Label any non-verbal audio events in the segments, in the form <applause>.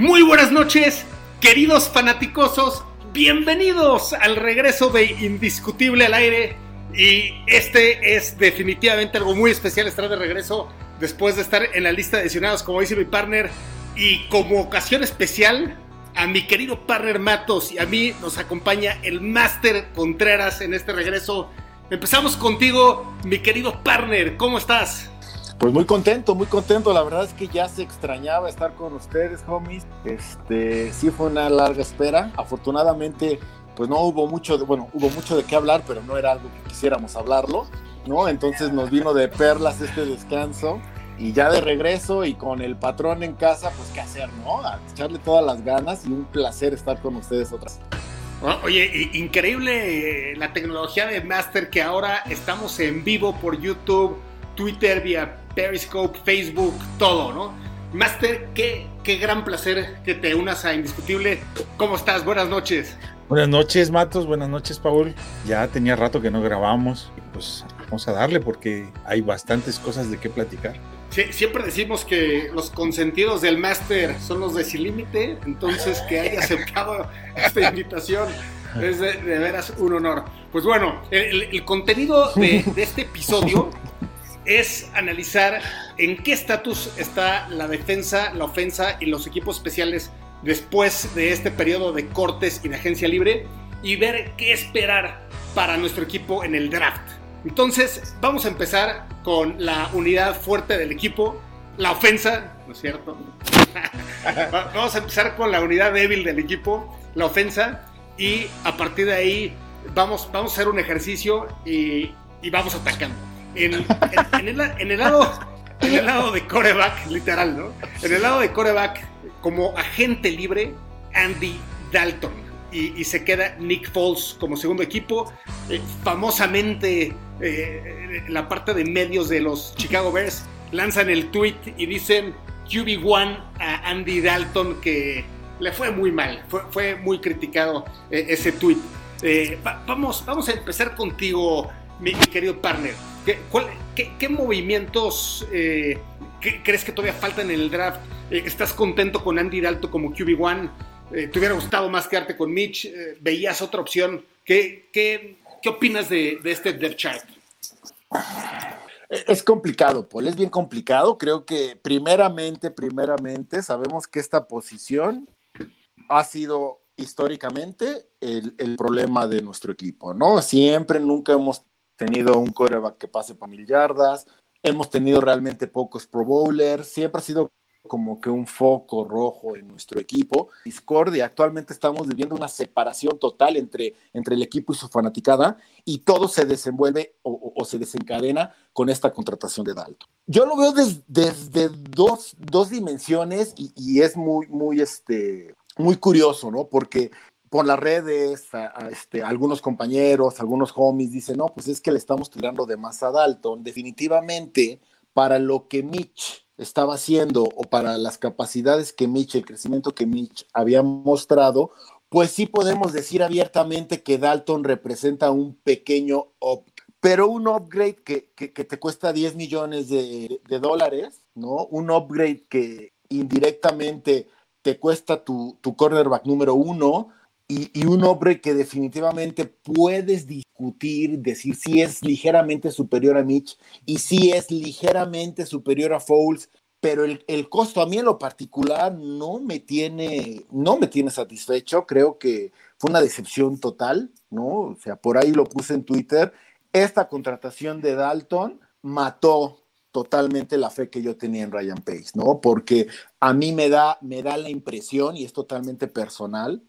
Muy buenas noches, queridos fanáticosos. Bienvenidos al regreso de Indiscutible al aire. Y este es definitivamente algo muy especial estar de regreso después de estar en la lista de lesionados, como dice mi partner. Y como ocasión especial, a mi querido partner Matos y a mí nos acompaña el Máster Contreras en este regreso. Empezamos contigo, mi querido partner. ¿Cómo estás? Pues muy contento, muy contento. La verdad es que ya se extrañaba estar con ustedes, homies. Este, sí fue una larga espera. Afortunadamente, pues no hubo mucho, de, bueno, hubo mucho de qué hablar, pero no era algo que quisiéramos hablarlo, ¿no? Entonces nos vino de perlas este descanso. Y ya de regreso y con el patrón en casa, pues qué hacer, ¿no? A echarle todas las ganas y un placer estar con ustedes otra vez. ¿no? Oye, increíble eh, la tecnología de Master que ahora estamos en vivo por YouTube, Twitter, vía Periscope, Facebook, todo, ¿no? Master, qué, qué gran placer que te unas a Indiscutible. ¿Cómo estás? Buenas noches. Buenas noches, Matos. Buenas noches, Paul. Ya tenía rato que no grabamos. Pues vamos a darle porque hay bastantes cosas de qué platicar. Sie- siempre decimos que los consentidos del Master son los de Sin Límite, entonces que haya aceptado <laughs> esta invitación es de, de veras un honor. Pues bueno, el, el- el contenido de, de este episodio es analizar en qué estatus está la defensa, la ofensa y los equipos especiales después de este periodo de cortes y de agencia libre y ver qué esperar para nuestro equipo en el draft. Entonces, vamos a empezar con la unidad fuerte del equipo, la ofensa, ¿no es cierto? <laughs> Va- vamos a empezar con la unidad débil del equipo, la ofensa, y a partir de ahí vamos, vamos a hacer un ejercicio y, y vamos atacando. En, el, lado, en el lado de coreback, literal, ¿no? En el lado de coreback, como agente libre, Andy Dalton. Y, se queda Nick Foles como segundo equipo. Eh, famosamente, eh, la parte de medios de los Chicago Bears lanzan el tweet y dicen QB1 a Andy Dalton que le fue muy mal, fue, muy criticado eh, ese tweet. Va- vamos, vamos a empezar contigo, mi, querido partner. ¿Qué, qué- qué movimientos eh, crees que todavía faltan en el draft? Eh, ¿Estás contento con Andy Dalton como QB1? Eh, ¿Te hubiera gustado más quedarte con Mitch? ¿Veías otra opción? ¿Qué, qué, qué opinas de, este depth chart? Es complicado, Paul, es bien complicado. Creo que primeramente, primeramente, sabemos que esta posición ha sido históricamente el problema de nuestro equipo, ¿no? Siempre, nunca hemos tenido un coreback que pase para mil yardas, hemos tenido realmente pocos pro bowlers, siempre ha sido como que un foco rojo en nuestro equipo. Discordia, actualmente estamos viviendo una separación total entre, entre el equipo y su fanaticada y todo se desenvuelve o, o- o se desencadena con esta contratación de Dalton. Yo lo veo des- desde dos, dos dimensiones y, y es muy, muy, este, muy curioso, ¿no? Porque por las redes, a- este, algunos compañeros, algunos homies dicen, no, pues es que le estamos tirando de más a Dalton. Definitivamente, para lo que Mitch estaba haciendo o para las capacidades que Mitch, el crecimiento que Mitch había mostrado, pues sí podemos decir abiertamente que Dalton representa un pequeño up, pero un upgrade que, que, que te cuesta 10 millones de, de, dólares, ¿no? Un upgrade que indirectamente te cuesta tu, tu cornerback número uno y, y, un upgrade que definitivamente puedes discutir, decir si es ligeramente superior a Mitch y si es ligeramente superior a Foles, pero el, el, costo a mí en lo particular no me tiene, no me tiene satisfecho. Creo que fue una decepción total, ¿no? O sea, por ahí lo puse en Twitter. Esta contratación de Dalton mató totalmente la fe que yo tenía en Ryan Pace, ¿no? Porque a mí me da, me da la impresión, y es totalmente personal,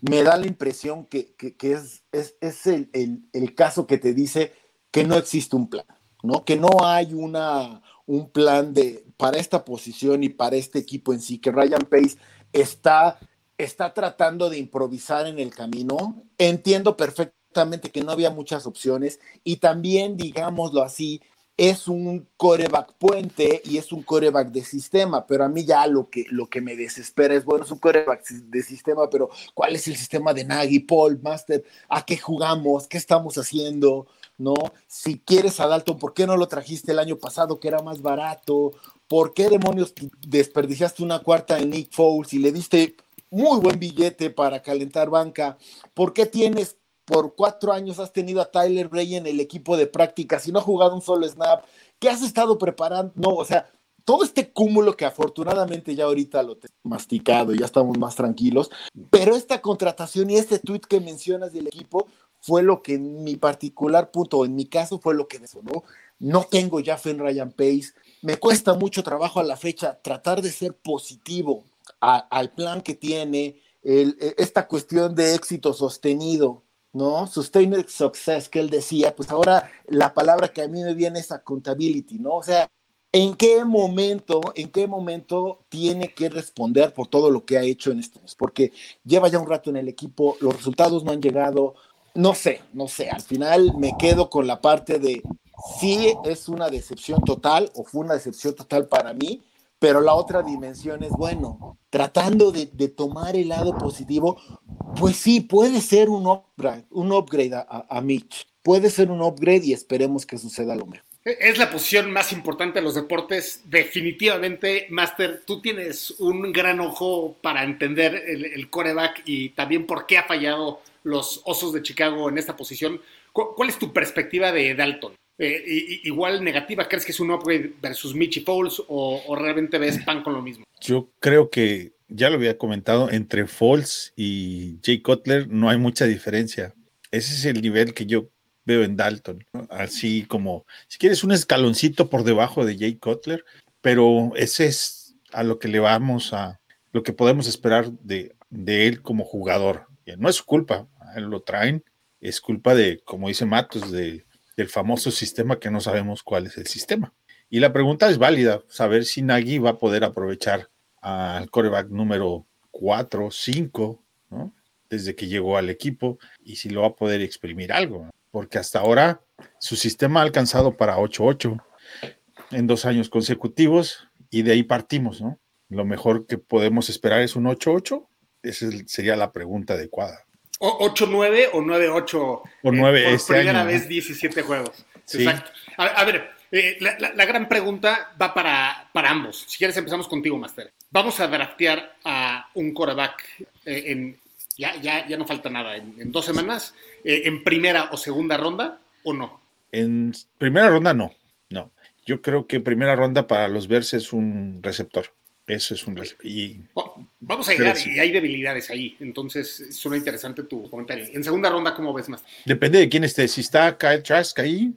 me da la impresión que, que, es, es, es el, el, el, caso que te dice que no existe un plan, ¿no? Que no hay una, un plan de, para esta posición y para este equipo en sí, que Ryan Pace está, está tratando de improvisar en el camino. Entiendo perfectamente que no había muchas opciones y también, digámoslo así, es un coreback puente y es un coreback de sistema, pero a mí ya lo que, lo que me desespera es, bueno, es un coreback de sistema, pero ¿cuál es el sistema de Nagy, Paul, Master? ¿A qué jugamos? ¿Qué estamos haciendo? ¿No? Si quieres a Dalton, ¿por qué no lo trajiste el año pasado que era más barato? ¿Por qué demonios desperdiciaste una cuarta en Nick Foles y le diste muy buen billete para calentar banca? ¿Por qué tienes por cuatro años has tenido a Tyler Bray en el equipo de prácticas y no ha jugado un solo snap, ¿qué has estado preparando? No, o sea, todo este cúmulo que afortunadamente ya ahorita lo tengo masticado, ya estamos más tranquilos, pero esta contratación y este tweet que mencionas del equipo fue lo que en mi particular punto, en mi caso fue lo que me sonó. No tengo ya fe en Ryan Pace, me cuesta mucho trabajo a la fecha tratar de ser positivo al plan que tiene, esta cuestión de éxito sostenido ¿no? Sustained success que él decía, pues ahora la palabra que a mí me viene es accountability, ¿no? O sea, ¿en qué momento, en qué momento tiene que responder por todo lo que ha hecho en mes? Porque lleva ya un rato en el equipo, los resultados no han llegado, no sé, no sé, al final me quedo con la parte de si es una decepción total o fue una decepción total para mí, pero la otra dimensión es, bueno, tratando de, tomar el lado positivo, pues sí, puede ser un upgrade, un upgrade a, Mitch, puede ser un upgrade y esperemos que suceda lo mismo. Es la posición más importante de los deportes, definitivamente, Master. Tú tienes un gran ojo para entender el, el coreback y también por qué ha fallado los Osos de Chicago en esta posición. ¿Cuál es tu perspectiva de Dalton? Eh, igual negativa? ¿Crees que es un upgrade versus Michi Foles o, realmente ves pan con lo mismo? Yo creo que ya lo había comentado, entre Foles y Jay Cutler no hay mucha diferencia. Ese es el nivel que yo veo en Dalton. Así como, si quieres, un escaloncito por debajo de Jay Cutler, pero ese es a lo que le vamos a, lo que podemos esperar de, de él como jugador. No es su culpa, lo traen, es culpa de, como dice Matos, de del famoso sistema que no sabemos cuál es el sistema. Y la pregunta es válida, saber si Nagy va a poder aprovechar al coreback número 4, 5, ¿no? desde que llegó al equipo, y si lo va a poder exprimir algo, porque hasta ahora su sistema ha alcanzado para 8-8 en dos años consecutivos, y de ahí partimos, ¿no? Lo mejor que podemos esperar es un 8-8, esa sería la pregunta adecuada. 8-9 o 9-8. Por 9 eh, por este primera vez 17 juegos. Exacto. A, ver, eh, la, gran pregunta va para, para ambos. Si quieres, empezamos contigo, Master. Vamos a draftear a un quarterback eh, en. Ya, ya, ya no falta nada. En, dos semanas, en primera o segunda ronda, o no? En primera ronda, no. No. Yo creo que primera ronda para los Bears es un receptor. Eso es un y, Vamos a llegar y hay debilidades ahí. Entonces, suena interesante tu comentario. En segunda ronda, ¿cómo ves más? Depende de quién esté. Si está Kyle Trask ahí,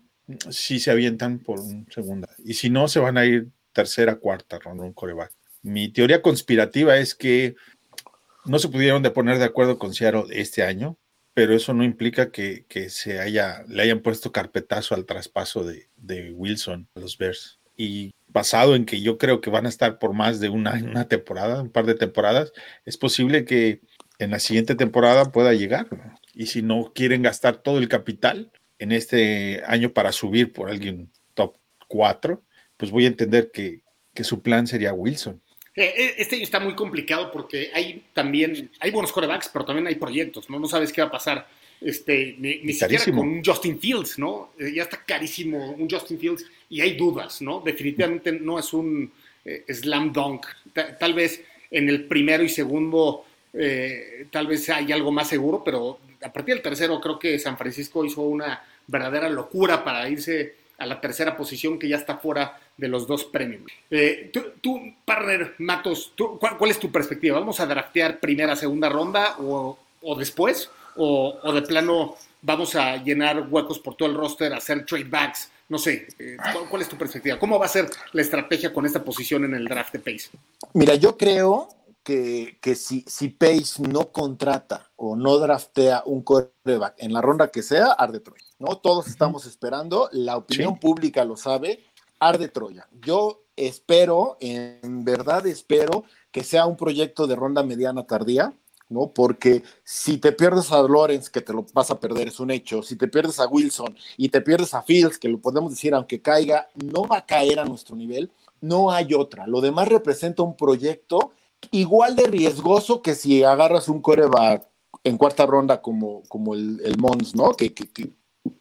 sí se avientan por segunda. Y si no, se van a ir tercera, cuarta ronda, un coreback. Mi teoría conspirativa es que no se pudieron de poner de acuerdo con Seattle este año, pero eso no implica que, se haya, le hayan puesto carpetazo al traspaso de, de Wilson a los Bears. Y basado en que yo creo que van a estar por más de una, una temporada, un par de temporadas, es posible que en la siguiente temporada pueda llegar. Y si no quieren gastar todo el capital en este año para subir por alguien top 4, pues voy a entender que, su plan sería Wilson. Eh, eh, este año está muy complicado porque hay también, hay buenos corebacks, pero también hay proyectos, ¿no? No sabes qué va a pasar. Este, ni, siquiera con un Justin Fields, ¿no? Eh, ya está carísimo un Justin Fields y hay dudas, ¿no? Definitivamente no es un eh, slam dunk. tal vez en el primero y segundo eh, tal vez hay algo más seguro, pero a partir del tercero creo que San Francisco hizo una verdadera locura para irse a la tercera posición que ya está fuera de los dos premios. Eh, tú, partner Matos, ¿cuál, es tu perspectiva? ¿Vamos a draftear primera, segunda ronda o, después? O, o, de plano vamos a llenar huecos por todo el roster, hacer trade backs no sé, eh, ¿cuál, es tu perspectiva? ¿Cómo va a ser la estrategia con esta posición en el draft de Pace? Mira, yo creo que, que si, si Pace no contrata o no draftea un quarterback en la ronda que sea, arde Troya. ¿no? Todos estamos esperando, la opinión Sí. pública lo sabe, arde Troya. Yo espero, en verdad espero que sea un proyecto de ronda mediana tardía, ¿no? Porque si te pierdes a Lawrence, que te lo vas a perder, es un hecho, si te pierdes a Wilson y te pierdes a Fields, que lo podemos decir, aunque caiga, no va a caer a nuestro nivel, no hay otra. Lo demás representa un proyecto igual de riesgoso que si agarras un coreback en cuarta ronda como, como el, Mons, ¿no? Que, que-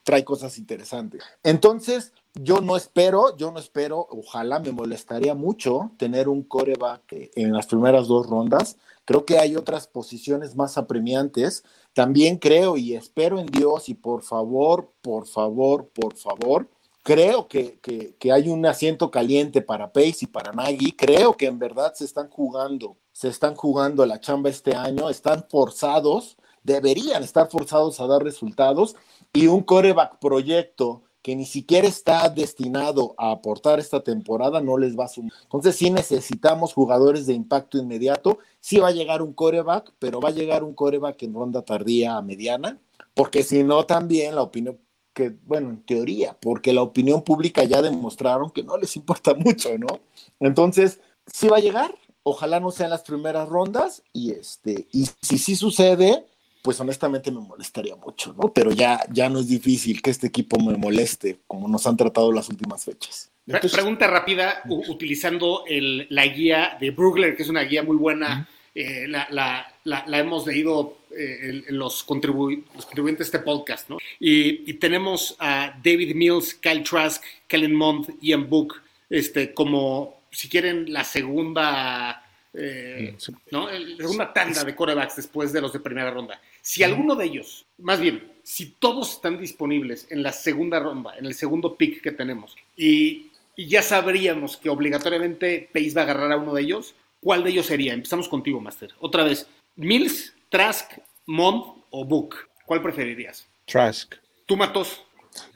trae cosas interesantes. Entonces, yo no espero, yo no espero, ojalá me molestaría mucho tener un coreback en las primeras dos rondas. Creo que hay otras posiciones más apremiantes. También creo y espero en Dios y por favor, por favor, por favor, creo que, que- que hay un asiento caliente para Pace y para Nagy. Creo que en verdad se están jugando, se están jugando la chamba este año, están forzados, deberían estar forzados a dar resultados y un coreback proyecto que ni siquiera está destinado a aportar esta temporada no les va a sumar. Entonces sí necesitamos jugadores de impacto inmediato. Sí va a llegar un coreback, pero va a llegar un coreback en ronda tardía a mediana, porque si no también la opinión que, bueno, en teoría, porque la opinión pública ya demostraron que no les importa <laughs> mucho, ¿no? Entonces, sí va a llegar, ojalá no sean las primeras rondas, y este, y si sí sucede, pues honestamente me molestaría mucho, ¿no? Pero ya, ya no es difícil que este equipo me moleste, como nos han tratado las últimas fechas. Entonces- Pregunta rápida, utilizando el- la guía de Brugler, que es una guía muy buena. eh, la, la- la- la hemos leído eh, los, contribu- los contribuyentes de este podcast, ¿no? Y, y tenemos a David Mills, Kyle Trask, Kellen Mond, Ian Book, este, como, si quieren, la segunda, eh, Sí. ¿no? El- segunda tanda de corebacks después de los de primera ronda. Si alguno de ellos, más bien, si todos están disponibles en la segunda ronda, en el segundo pick que tenemos, y, y ya sabríamos que obligatoriamente Pace va a agarrar a uno de ellos, ¿cuál de ellos sería? Empezamos contigo, Master. Otra vez, Mills, Trask, Mond o Book. ¿Cuál preferirías? Trask. Tú, Matos.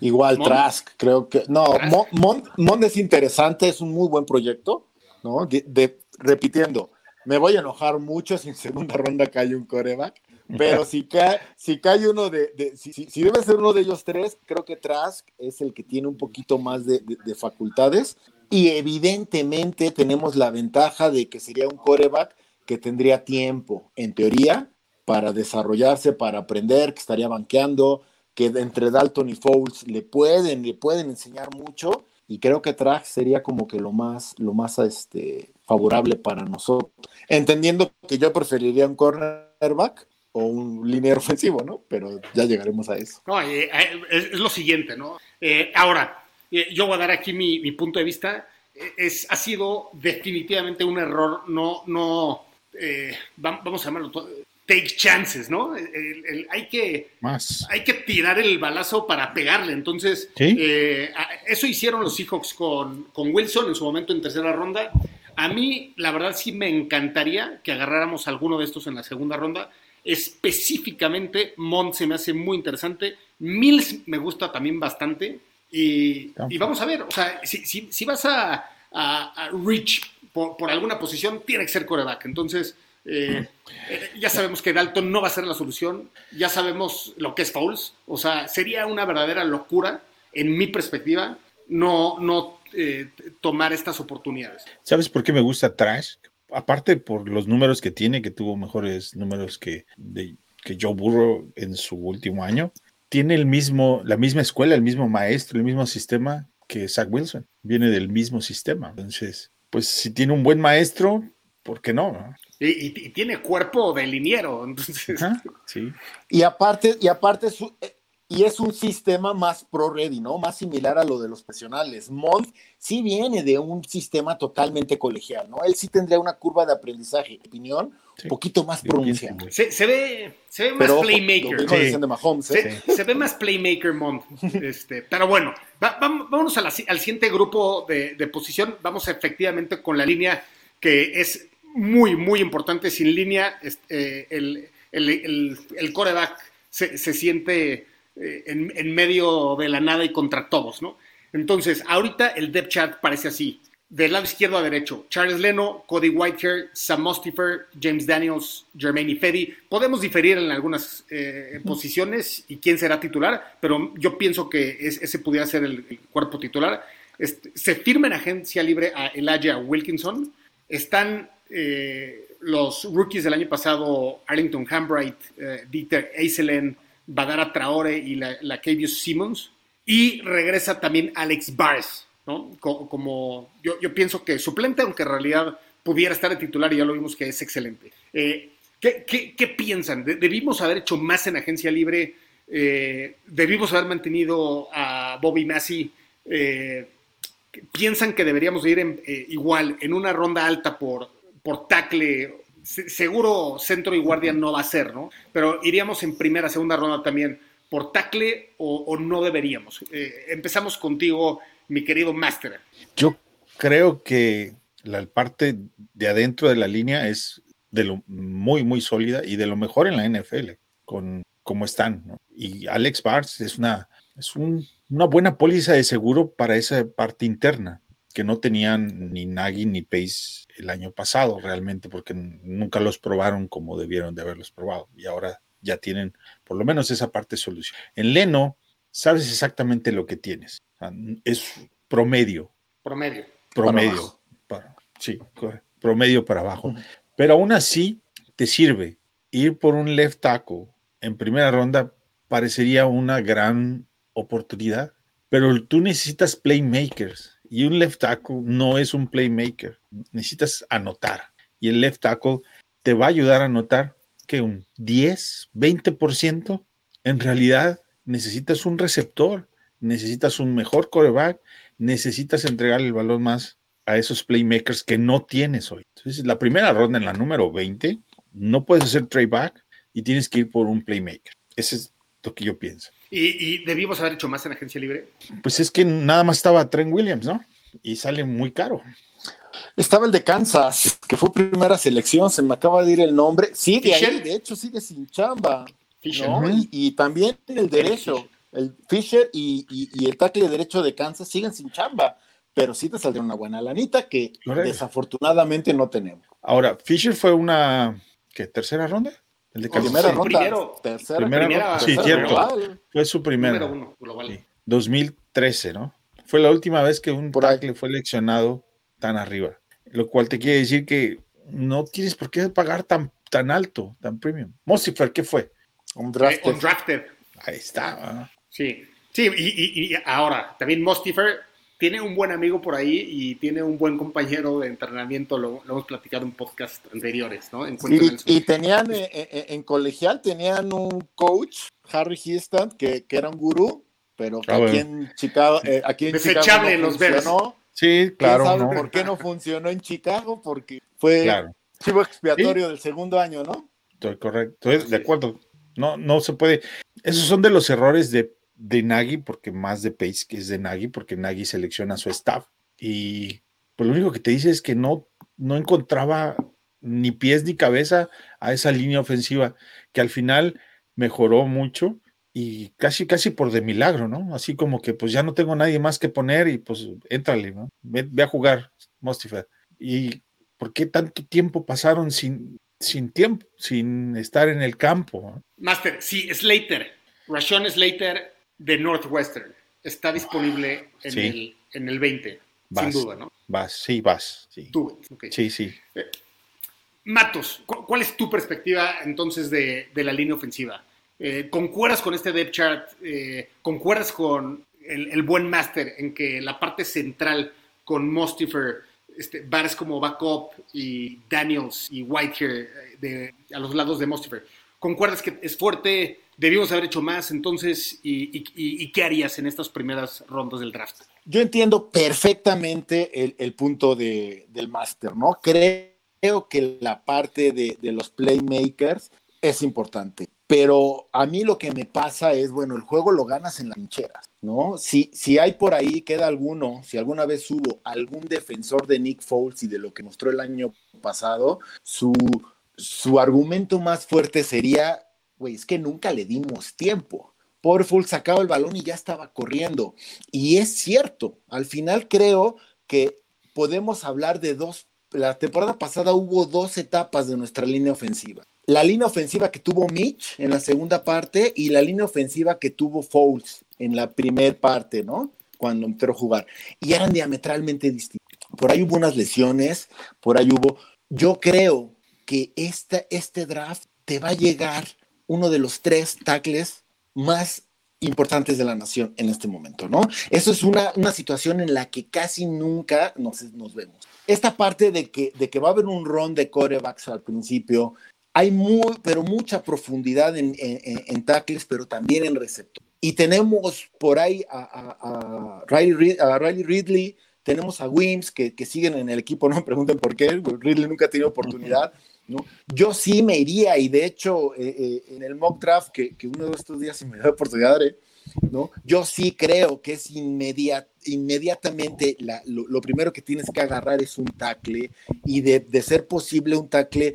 Igual Mond. Trask, creo que. No, Trask. Mond, Mond es interesante, es un muy buen proyecto, ¿no? De, de- repitiendo, me voy a enojar mucho si en segunda <laughs> ronda cae un coreback, pero si cae, si cae uno de. si, si- debe ser uno de ellos tres, creo que Trask es el que tiene un poquito más de, de- de facultades. Y evidentemente tenemos la ventaja de que sería un coreback que tendría tiempo, en teoría, para desarrollarse, para aprender, que estaría banqueando, que entre Dalton y Fouls le pueden, le pueden enseñar mucho. Y creo que Trask sería como que lo más, lo más este, favorable para nosotros. Entendiendo que yo preferiría un cornerback o un línea ofensivo, ¿no? Pero ya llegaremos a eso. No, eh, eh, es, lo siguiente, ¿no? Eh, ahora, yo voy a dar aquí mi, mi punto de vista. Es, ha sido definitivamente un error, no, no, vam- vamos a llamarlo, take chances, ¿no? El- el- hay que, Más. hay que tirar el balazo para pegarle. Entonces, Sí. eh, eso hicieron los Seahawks con, con Wilson en su momento en tercera ronda. A mí, la verdad, sí me encantaría que agarráramos alguno de estos en la segunda ronda. Específicamente, Mont se me hace muy interesante. Mills me gusta también bastante. Y, y vamos a ver, o sea, si, si- si vas a, a- a reach por, por alguna posición, tiene que ser coreback. Entonces, eh, ya sabemos que Dalton no va a ser la solución. Ya sabemos lo que es Fouls. O sea, sería una verdadera locura, en mi perspectiva, no, no eh, tomar estas oportunidades. ¿Sabes por qué me gusta Trask? Aparte por los números que tiene, que tuvo mejores números que, de- que Joe Burrow en su último año, tiene el mismo, la misma escuela, el mismo maestro, el mismo sistema que Zach Wilson. Viene del mismo sistema. Entonces, pues si tiene un buen maestro, ¿por qué no? Y, y- y tiene cuerpo de liniero. Entonces, Sí. Y aparte, y aparte es un- eh, y es un sistema más pro ready, ¿no? Más similar a lo de los profesionales. Mont sí viene de un sistema totalmente colegial, ¿no? Él sí tendría una curva de aprendizaje, opinión, Sí. un poquito más pronunciada. se, se ve, se ve más Pero playmaker. mismo Sí. decían de Mahomes, ¿eh? Se, se ve más playmaker Mont. <laughs> Este, pero bueno, va- vam- vámonos a la si- al siguiente grupo de, de posición. Vamos efectivamente con la línea que es muy, muy importante. Sin línea, eh, el, el, el, el coreback se, se siente eh, en, en medio de la nada y contra todos, ¿no? Entonces, ahorita el depth chart parece así. del lado izquierdo a derecho, Charles Leno, Cody Whitehair, Sam Mostifer, James Daniels, Jermaine Ifedi. Podemos diferir en algunas eh, posiciones y quién será titular, pero yo pienso que ese pudiera ser el, cuerpo titular. Este, se firma en agencia libre a Elijah Wilkinson. Están eh, los rookies del año pasado, Arlington Hambright, eh, Dieter Eiselen, Badara Traore y la, la Simmons. Y regresa también Alex Bars como yo, pienso que suplente, aunque en realidad pudiera estar de titular y ya lo vimos que es excelente. Eh, ¿qué, piensan? ¿Debimos haber hecho más en agencia libre? Eh, ¿Debimos haber mantenido a Bobby Massey? ¿Piensan que deberíamos ir igual en una ronda alta por, por tackle? seguro centro y guardia no va a ser, ¿no? Pero iríamos en primera, segunda ronda también por tackle o, no deberíamos. empezamos contigo, mi querido Master? Yo creo que la parte de adentro de la línea es de lo muy, muy sólida y de lo mejor en la NFL, con cómo están. Y Alex Bars es una, es una buena póliza de seguro para esa parte interna que no tenían ni Nagy ni Pace el año pasado realmente, porque nunca los probaron como debieron de haberlos probado. Y ahora ya tienen por lo menos esa parte solución. En Leno, sabes exactamente lo que tienes es promedio. Promedio. Promedio. Para sí, promedio para abajo. Pero aún así te sirve. Ir por un left tackle en primera ronda parecería una gran oportunidad, pero tú necesitas playmakers y un left tackle no es un playmaker. Necesitas anotar y el left tackle te va a ayudar a anotar que un 10, 20%. En realidad necesitas un receptor necesitas un mejor coreback, necesitas entregar el balón más a esos playmakers que no tienes hoy. Entonces, la primera ronda en la número 20, no puedes hacer trade back y tienes que ir por un playmaker. Ese es lo que yo pienso. ¿Y, debimos haber hecho más en agencia libre? Pues es que nada más estaba Trent Williams, ¿no? Y sale muy caro. Estaba el de Kansas, que fue primera selección, se me acaba de ir el nombre. Sigue ahí, de hecho sigue sin chamba. Y, y, también el derecho el Fisher y, el tackle derecho de Kansas siguen sin chamba, pero sí te saldría una buena lanita que desafortunadamente no tenemos. Ahora, Fisher fue una ¿qué, tercera ronda? El de primera ronda. tercera, primera, sí, cierto. Fue su primera. 2013, ¿no? Fue la última vez que un tackle fue seleccionado tan arriba. Lo cual te quiere decir que no tienes por qué pagar tan, tan alto, tan premium. Mosifer, ¿qué fue? Un drafted. un drafted. Ahí está. Sí, sí, y, ahora, también Mostifer tiene un buen amigo por ahí y tiene un buen compañero de entrenamiento, lo, hemos platicado en podcast anteriores, ¿no? y, tenían eh, eh, eh, en, colegial, tenían un coach, Harry Houston, que, era un gurú, pero ah, aquí en Chicago, aquí en Desechable los funcionó. Sí, claro. ¿Sabe por qué no funcionó en Chicago? Porque fue chivo expiatorio del segundo año, ¿no? Estoy correcto, estoy de acuerdo. No, no se puede. Esos son de los errores de de Nagy, porque más de Pace que es de Nagy, porque Nagy selecciona a su staff. Y pues lo único que te dice es que no, no encontraba ni pies ni cabeza a esa línea ofensiva, que al final mejoró mucho y casi, casi por de milagro, ¿no? Así como que pues ya no tengo nadie más que poner y pues éntrale, ¿no? Ve, a jugar, Mostifer. ¿Y por qué tanto tiempo pasaron sin, sin tiempo, sin estar en el campo? Master, sí, Slater, Rashon Slater de Northwestern está disponible en, el, en el 20, sin duda, ¿no? Vas, sí, vas. Sí, sí. sí. Eh, Matos, ¿cuál es tu perspectiva entonces de, la línea ofensiva? Eh, ¿Concuerdas con este depth chart? Eh, ¿Concuerdas con el, buen master en que la parte central con Mostifer, este, Bares como backup y Daniels y Whitehair de, a los lados de Mostifer, ¿concuerdas que es fuerte? Debimos haber hecho más entonces y, qué harías en estas primeras rondas del draft? Yo entiendo perfectamente el, punto de, del máster, ¿no? Creo que la parte de, los playmakers es importante, pero a mí lo que me pasa es, bueno, el juego lo ganas en las trincheras, ¿no? Si, si hay por ahí, queda alguno, si alguna vez hubo algún defensor de Nick Foles y de lo que mostró el año pasado, su, su argumento más fuerte sería güey, es que nunca le dimos tiempo. Full sacaba el balón y ya estaba corriendo. Y es cierto, al final creo que podemos hablar de dos. La temporada pasada hubo dos etapas de nuestra línea ofensiva. La línea ofensiva que tuvo Mitch en la segunda parte y la línea ofensiva que tuvo Fouls en la primera parte, ¿no? Cuando entró a jugar. Y eran diametralmente distintos. Por ahí hubo unas lesiones, por ahí hubo. Yo creo que esta, este draft te va a llegar uno de los tres tackles más importantes de la nación en este momento, ¿no? Eso es una, una situación en la que casi nunca nos, nos vemos. Esta parte de que, de que va a haber un ron de corebacks al principio, hay muy, pero mucha profundidad en, en, en tackles, pero también en receptor. Y tenemos por ahí a, a, a, Riley, a Riley Ridley, tenemos a Wims que, que, siguen en el equipo, no me pregunten por qué, Ridley nunca ha tenido oportunidad. <laughs> ¿no? Yo sí me iría, y de hecho, eh, eh, en el mock draft, que, que, uno de estos días, me da oportunidad, haré, ¿no? Yo sí creo que es inmediat, inmediatamente lo, primero que tienes que agarrar es un tackle y de, de, ser posible un tackle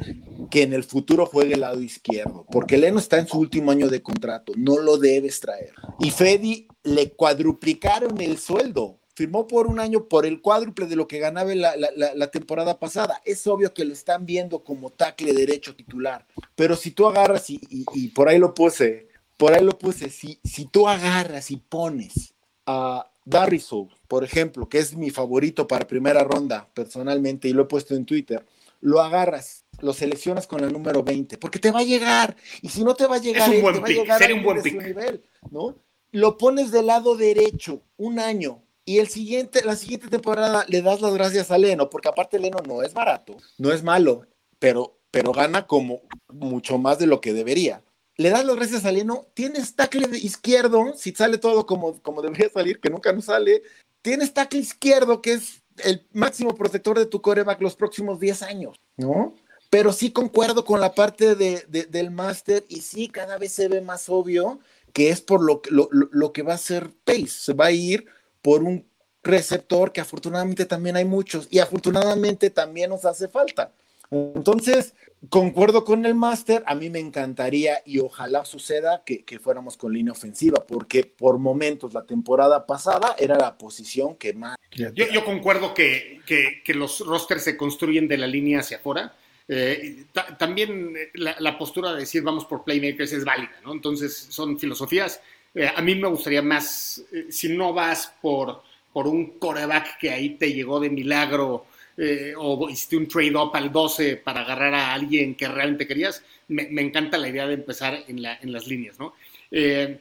que en el futuro juegue el lado izquierdo, porque Leno está en su último año de contrato, no lo debes traer. Y Fedi le cuadruplicaron el sueldo, firmó por un año por el cuádruple de lo que ganaba la, la, la, temporada pasada. Es obvio que lo están viendo como tackle derecho titular, pero si tú agarras y, y, y por ahí lo puse, por ahí lo puse, si, si tú agarras y pones a Darriso, por ejemplo, que es mi favorito para primera ronda personalmente y lo he puesto en Twitter, lo agarras, lo seleccionas con el número 20, porque te va a llegar, y si no te va a llegar, es un buen te va pick, a llegar sería un buen pick. nivel, ¿no? Lo pones del lado derecho un año, y el siguiente, la siguiente temporada le das las gracias a Leno, porque aparte Leno no es barato, no es malo, pero, pero gana como mucho más de lo que debería. Le das las gracias a Leno, tienes tackle izquierdo, si sale todo como, como debería salir, que nunca nos sale, tienes tackle izquierdo, que es el máximo protector de tu coreback los próximos 10 años, ¿no? Pero sí concuerdo con la parte de, de, del máster y sí, cada vez se ve más obvio que es por lo, lo, lo que va a ser Pace, se va a ir por un receptor que afortunadamente también hay muchos y afortunadamente también nos hace falta. Entonces, concuerdo con el máster, a mí me encantaría y ojalá suceda que, que, fuéramos con línea ofensiva, porque por momentos la temporada pasada era la posición que más... Yo, yo concuerdo que, que, que, los rosters se construyen de la línea hacia afuera. Eh, también la, la, postura de decir vamos por playmakers es válida, ¿no? Entonces son filosofías. Eh, a mí me gustaría más, eh, si no vas por, por un coreback que ahí te llegó de milagro, eh, o hiciste un trade-up al 12 para agarrar a alguien que realmente querías, me, me encanta la idea de empezar en, la, en las líneas, ¿no? Eh,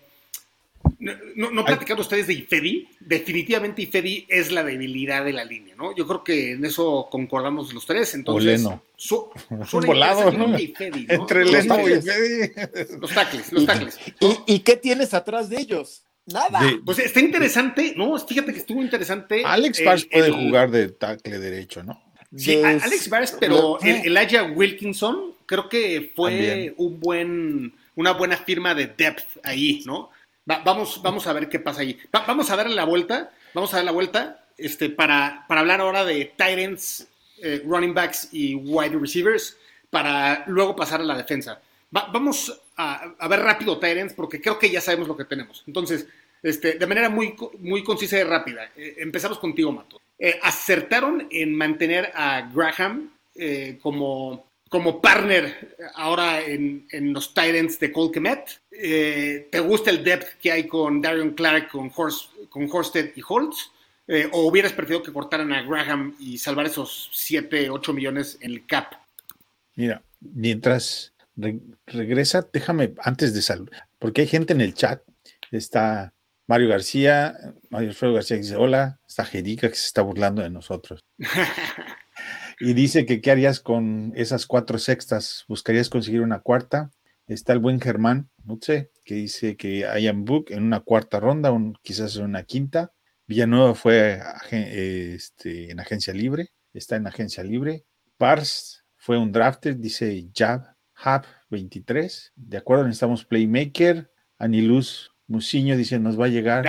no, no, no platicaron ustedes de Ifedi. Definitivamente Ifedi es la debilidad de la línea, ¿no? Yo creo que en eso concordamos los tres. Entonces, Leno. <laughs> Su, un volado, ¿no? Ifedi, ¿no? Entre los Leno y Ifedi. Los tackles, los tackles. ¿Y, ¿Y, qué tienes atrás de ellos? Nada. De, pues está interesante, ¿no? Fíjate que estuvo interesante. Alex Bars puede el, jugar de tackle derecho, ¿no? Sí, Alex Bars, pero el, Elijah Wilkinson creo que fue También. un buen, una buena firma de depth ahí, ¿no? Va, vamos, vamos a ver qué pasa. Va, vamos a darle la vuelta, vamos a dar la vuelta este, para, para hablar ahora de Titans, eh, running backs y wide receivers, para luego pasar a la defensa. Va, vamos a, ver rápido Titans porque creo que ya sabemos lo que tenemos. Entonces, este, de manera muy, muy concisa y rápida, eh, empezamos contigo, Mato. Eh, acertaron en mantener a Graham como, como partner ahora en, en los Titans de Colquemet. Eh, ¿Te gusta el depth que hay con Darion Clark, con, Horst, con Horsted y Holtz? Eh, ¿O hubieras preferido que cortaran a Graham y salvar esos 7, 8 millones en el cap? Mira, mientras re regresa, déjame antes de saludar, porque hay gente en el chat. Está Mario García, Mario Alfredo García dice, hola, está Jerica que se está burlando de nosotros. <laughs> y dice que qué harías con esas cuatro sextas, buscarías conseguir una cuarta. Está el buen Germán, no sé, que dice que Ian Book en una cuarta ronda, un, quizás en una quinta. Villanueva fue este, en agencia libre, está en agencia libre. Pars fue un drafter, dice Jab, Hub 23. De acuerdo, necesitamos Playmaker. Aniluz Musiño dice, nos va a llegar.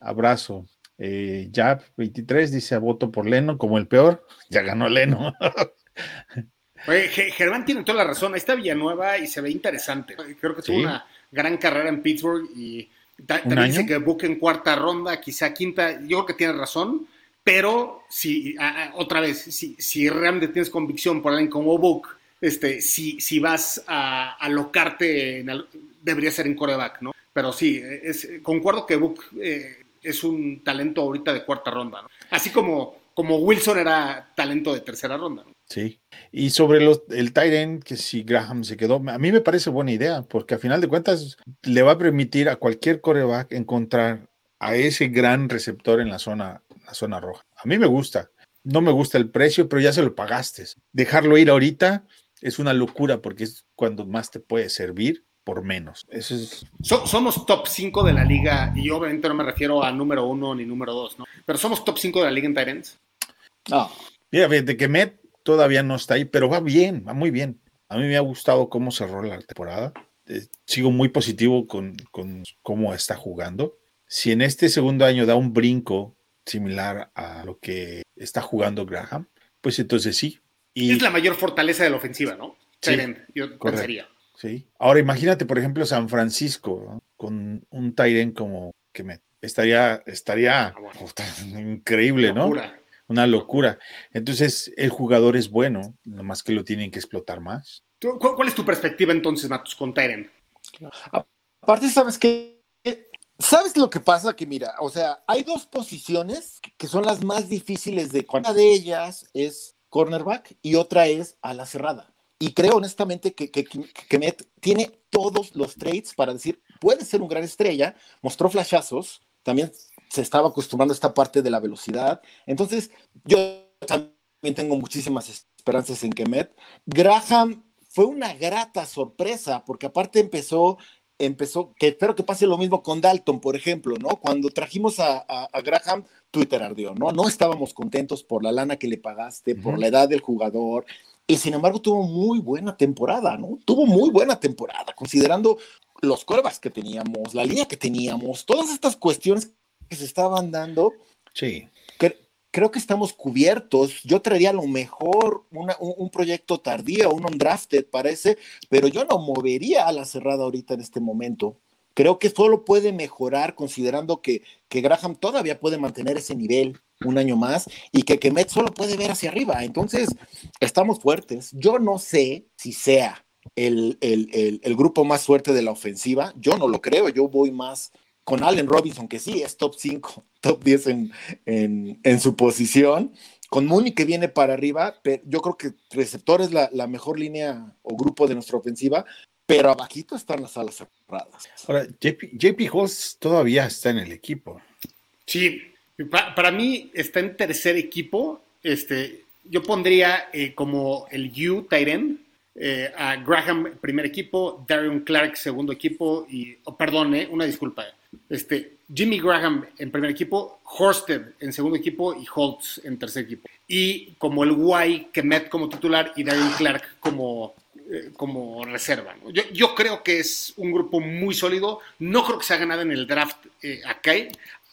Abrazo. Eh, Jab 23 dice, voto por Leno como el peor. <laughs> Ya ganó Leno. Oye, Germán tiene toda la razón. Ahí está Villanueva y se ve interesante. Creo que tuvo ¿Sí? una gran carrera en Pittsburgh y ta también dice que Book en cuarta ronda, quizá quinta. Yo creo que tiene razón. pero si, a- a- otra vez, si, si realmente tienes convicción por alguien como Book, este, si, si vas a alocarte, en debería ser en coreback, ¿no? Pero sí, es, concuerdo que Book eh, es un talento ahorita de cuarta ronda, ¿no? Así como, como Wilson era talento de tercera ronda. Sí. Y sobre el end, que si Graham se quedó, a mí me parece buena idea, porque a final de cuentas le va a permitir a cualquier coreback encontrar a ese gran receptor en la zona, la zona roja. A mí me gusta. No me gusta el precio, pero ya se lo pagaste. Dejarlo ir ahorita es una locura porque es cuando más te puede servir por menos. Eso es So- somos top 5 de la liga, y obviamente no me refiero a número 1 ni número 2, ¿no? Pero somos top 5 de la liga en Tyrants. No, Mira, fíjate que Met todavía no está ahí, pero va bien, va muy bien. A mí me ha gustado cómo cerró la temporada. Eh, sigo muy positivo con, con cómo está jugando. Si en este segundo año da un brinco similar a lo que está jugando Graham, pues entonces sí. Y, Es la mayor fortaleza de la ofensiva, ¿no? Sí, Tyrant, yo correcto. pensaría. Sí. Ahora imagínate, por ejemplo, San Francisco ¿no? con un Tyren como que Met. Estaría, estaría Ah, bueno. <laughs> increíble, ¿no? Locura. Una locura. Entonces, el jugador es bueno, nomás que lo tienen que explotar más. ¿Tú- cu- ¿Cuál es tu perspectiva entonces, Matos, con Tyrant? Aparte, ¿sabes qué? ¿Sabes lo que pasa? Que mira, o sea, hay dos posiciones que son las más difíciles de Una de ellas es cornerback y otra es a la cerrada. Y creo honestamente que, que, que, que Met tiene todos los traits para decir, puede ser un gran estrella, mostró flashazos, también se estaba acostumbrando a esta parte de la velocidad. Entonces, yo también tengo muchísimas esperanzas en Kemet. Graham fue una grata sorpresa, porque aparte empezó empezó, que espero que pase lo mismo con Dalton, por ejemplo, ¿no? Cuando trajimos a, a, a Graham, Twitter ardió, ¿no? No estábamos contentos por la lana que le pagaste, uh -huh. por la edad del jugador, y sin embargo tuvo muy buena temporada, ¿no? Tuvo muy buena temporada, considerando los corebacks que teníamos, la línea que teníamos, todas estas cuestiones que se estaban dando. Sí. Que, creo que estamos cubiertos. Yo traería a lo mejor una, un, un, proyecto tardío, un undrafted, parece, pero yo no movería a la cerrada ahorita en este momento. Creo que solo puede mejorar considerando que, que Graham todavía puede mantener ese nivel un año más y que Kemet solo puede ver hacia arriba. Entonces, estamos fuertes. Yo no sé si sea el, el, el, grupo más fuerte de la ofensiva. Yo no lo creo. Yo voy más con Allen Robinson, que sí es top 5, <laughs> top 10 en, en, su posición, con Mooney que viene para arriba, pero yo creo que receptor es la, mejor línea o grupo de nuestra ofensiva, pero abajito están las alas cerradas. Ahora, JP, JP Holtz todavía está en el equipo. Sí, pa, para mí está en tercer equipo. Este, yo pondría eh, como el U Tyren, eh, a Graham primer equipo, Darion Clark segundo equipo y, oh, perdón, eh, una disculpa, este, Jimmy Graham en primer equipo, Horsted en segundo equipo y Holtz en tercer equipo. Y como el Y, Kemet como titular y Darion Clark como, eh, como reserva. ¿no? Yo, yo, creo que es un grupo muy sólido, no creo que se haga nada en el draft eh, acá.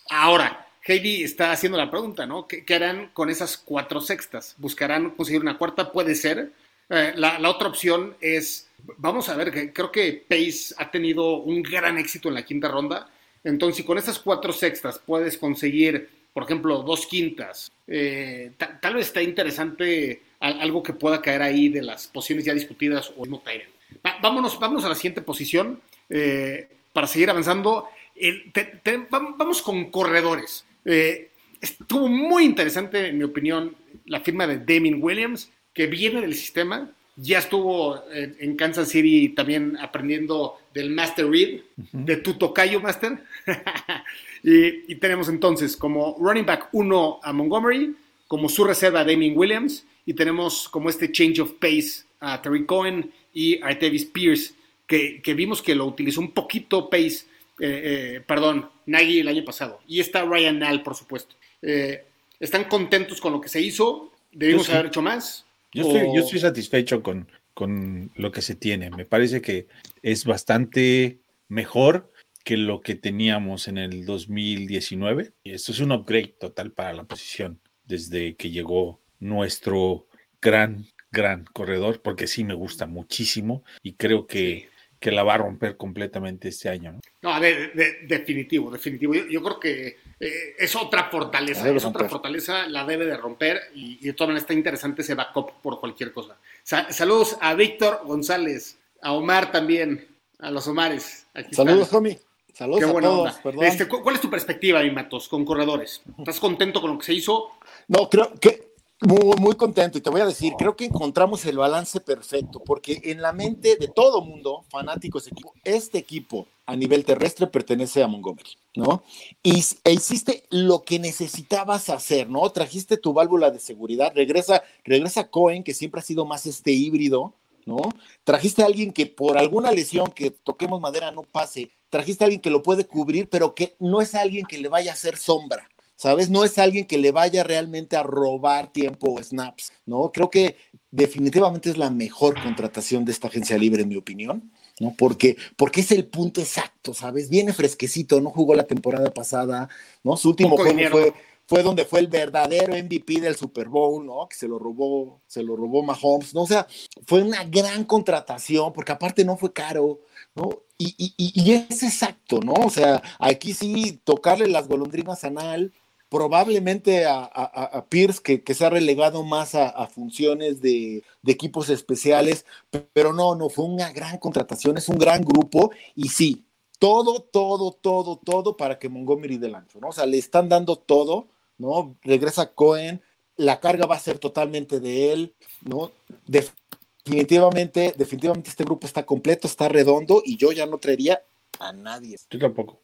Ahora, Heidi está haciendo la pregunta, ¿no? ¿Qué, ¿Qué, harán con esas cuatro sextas? ¿Buscarán conseguir una cuarta? Puede ser. Eh, la, otra opción es, vamos a ver, creo que Pace ha tenido un gran éxito en la quinta ronda. Entonces, si con estas cuatro sextas puedes conseguir, por ejemplo, dos quintas, eh, tal vez está interesante algo que pueda caer ahí de las posiciones ya discutidas o no Tyrant. Va, vámonos, vámonos a la siguiente posición eh, para seguir avanzando. te, te, vamos con corredores. Eh, estuvo muy interesante, en mi opinión, la firma de Damien Williams que viene del sistema, ya estuvo en, en Kansas City también aprendiendo del Master Read, uh -huh. de tu tocayo Master. <laughs> y, y, tenemos entonces como running back 1 a Montgomery, como su reserva a Damien Williams, y tenemos como este change of pace a Terry Cohen y a Artavis Pierce, que, que, vimos que lo utilizó un poquito pace, eh, eh, perdón, Nagy el año pasado. Y está Ryan Nall, por supuesto. Eh, ¿Están contentos con lo que se hizo? ¿Debimos haber hecho más? Yo estoy, o... yo estoy satisfecho con, con, lo que se tiene. Me parece que es bastante mejor que lo que teníamos en el 2019. Y esto es un upgrade total para la posición desde que llegó nuestro gran, gran corredor, porque sí me gusta muchísimo y creo que, que la va a romper completamente este año. ¿no? No, de, de, definitivo, definitivo. Yo, yo, creo que eh, es otra fortaleza, es otra fortaleza, la debe de romper y, y de todas maneras está interesante ese backup por cualquier cosa. Sa- saludos a Víctor González, a Omar también, a los Omares. Aquí Saludos, están. homie. Saludos Qué a buena todos. onda. Perdón. Este, ¿cu- ¿Cuál es tu perspectiva, mi Matos, con corredores? ¿Estás contento con lo que se hizo? No, creo que muy, muy contento y te voy a decir, creo que encontramos el balance perfecto porque en la mente de todo mundo, fanáticos de equipo, este equipo a nivel terrestre pertenece a Montgomery, ¿no? Y e hiciste lo que necesitabas hacer, ¿no? Trajiste tu válvula de seguridad, regresa, regresa Cohen, que siempre ha sido más este híbrido, ¿no? Trajiste a alguien que por alguna lesión que toquemos madera no pase, trajiste a alguien que lo puede cubrir, pero que no es alguien que le vaya a hacer sombra, ¿sabes? No es alguien que le vaya realmente a robar tiempo o snaps, ¿no? Creo que definitivamente es la mejor contratación de esta agencia libre, en mi opinión, ¿no? Porque, porque es el punto exacto, ¿sabes? Viene fresquecito, no jugó la temporada pasada, ¿no? Su último juego dinero. fue, fue donde fue el verdadero MVP del Super Bowl, ¿no? Que se lo robó, se lo robó Mahomes, ¿no? O sea, fue una gran contratación, porque aparte no fue caro, ¿no? Y, y, y- es exacto, ¿no? O sea, aquí sí tocarle las golondrinas a Nal, probablemente a, Pierce, que, se ha relegado más a, funciones de, equipos especiales, pero no, no, fue una gran contratación, es un gran grupo, y sí, todo, todo, todo, todo para que Montgomery del ancho, ¿no? O sea, le están dando todo, ¿no? Regresa Cohen, la carga va a ser totalmente de él, ¿no? Definitivamente, definitivamente este grupo está completo, está redondo, y yo ya no traería a nadie. Yo tampoco.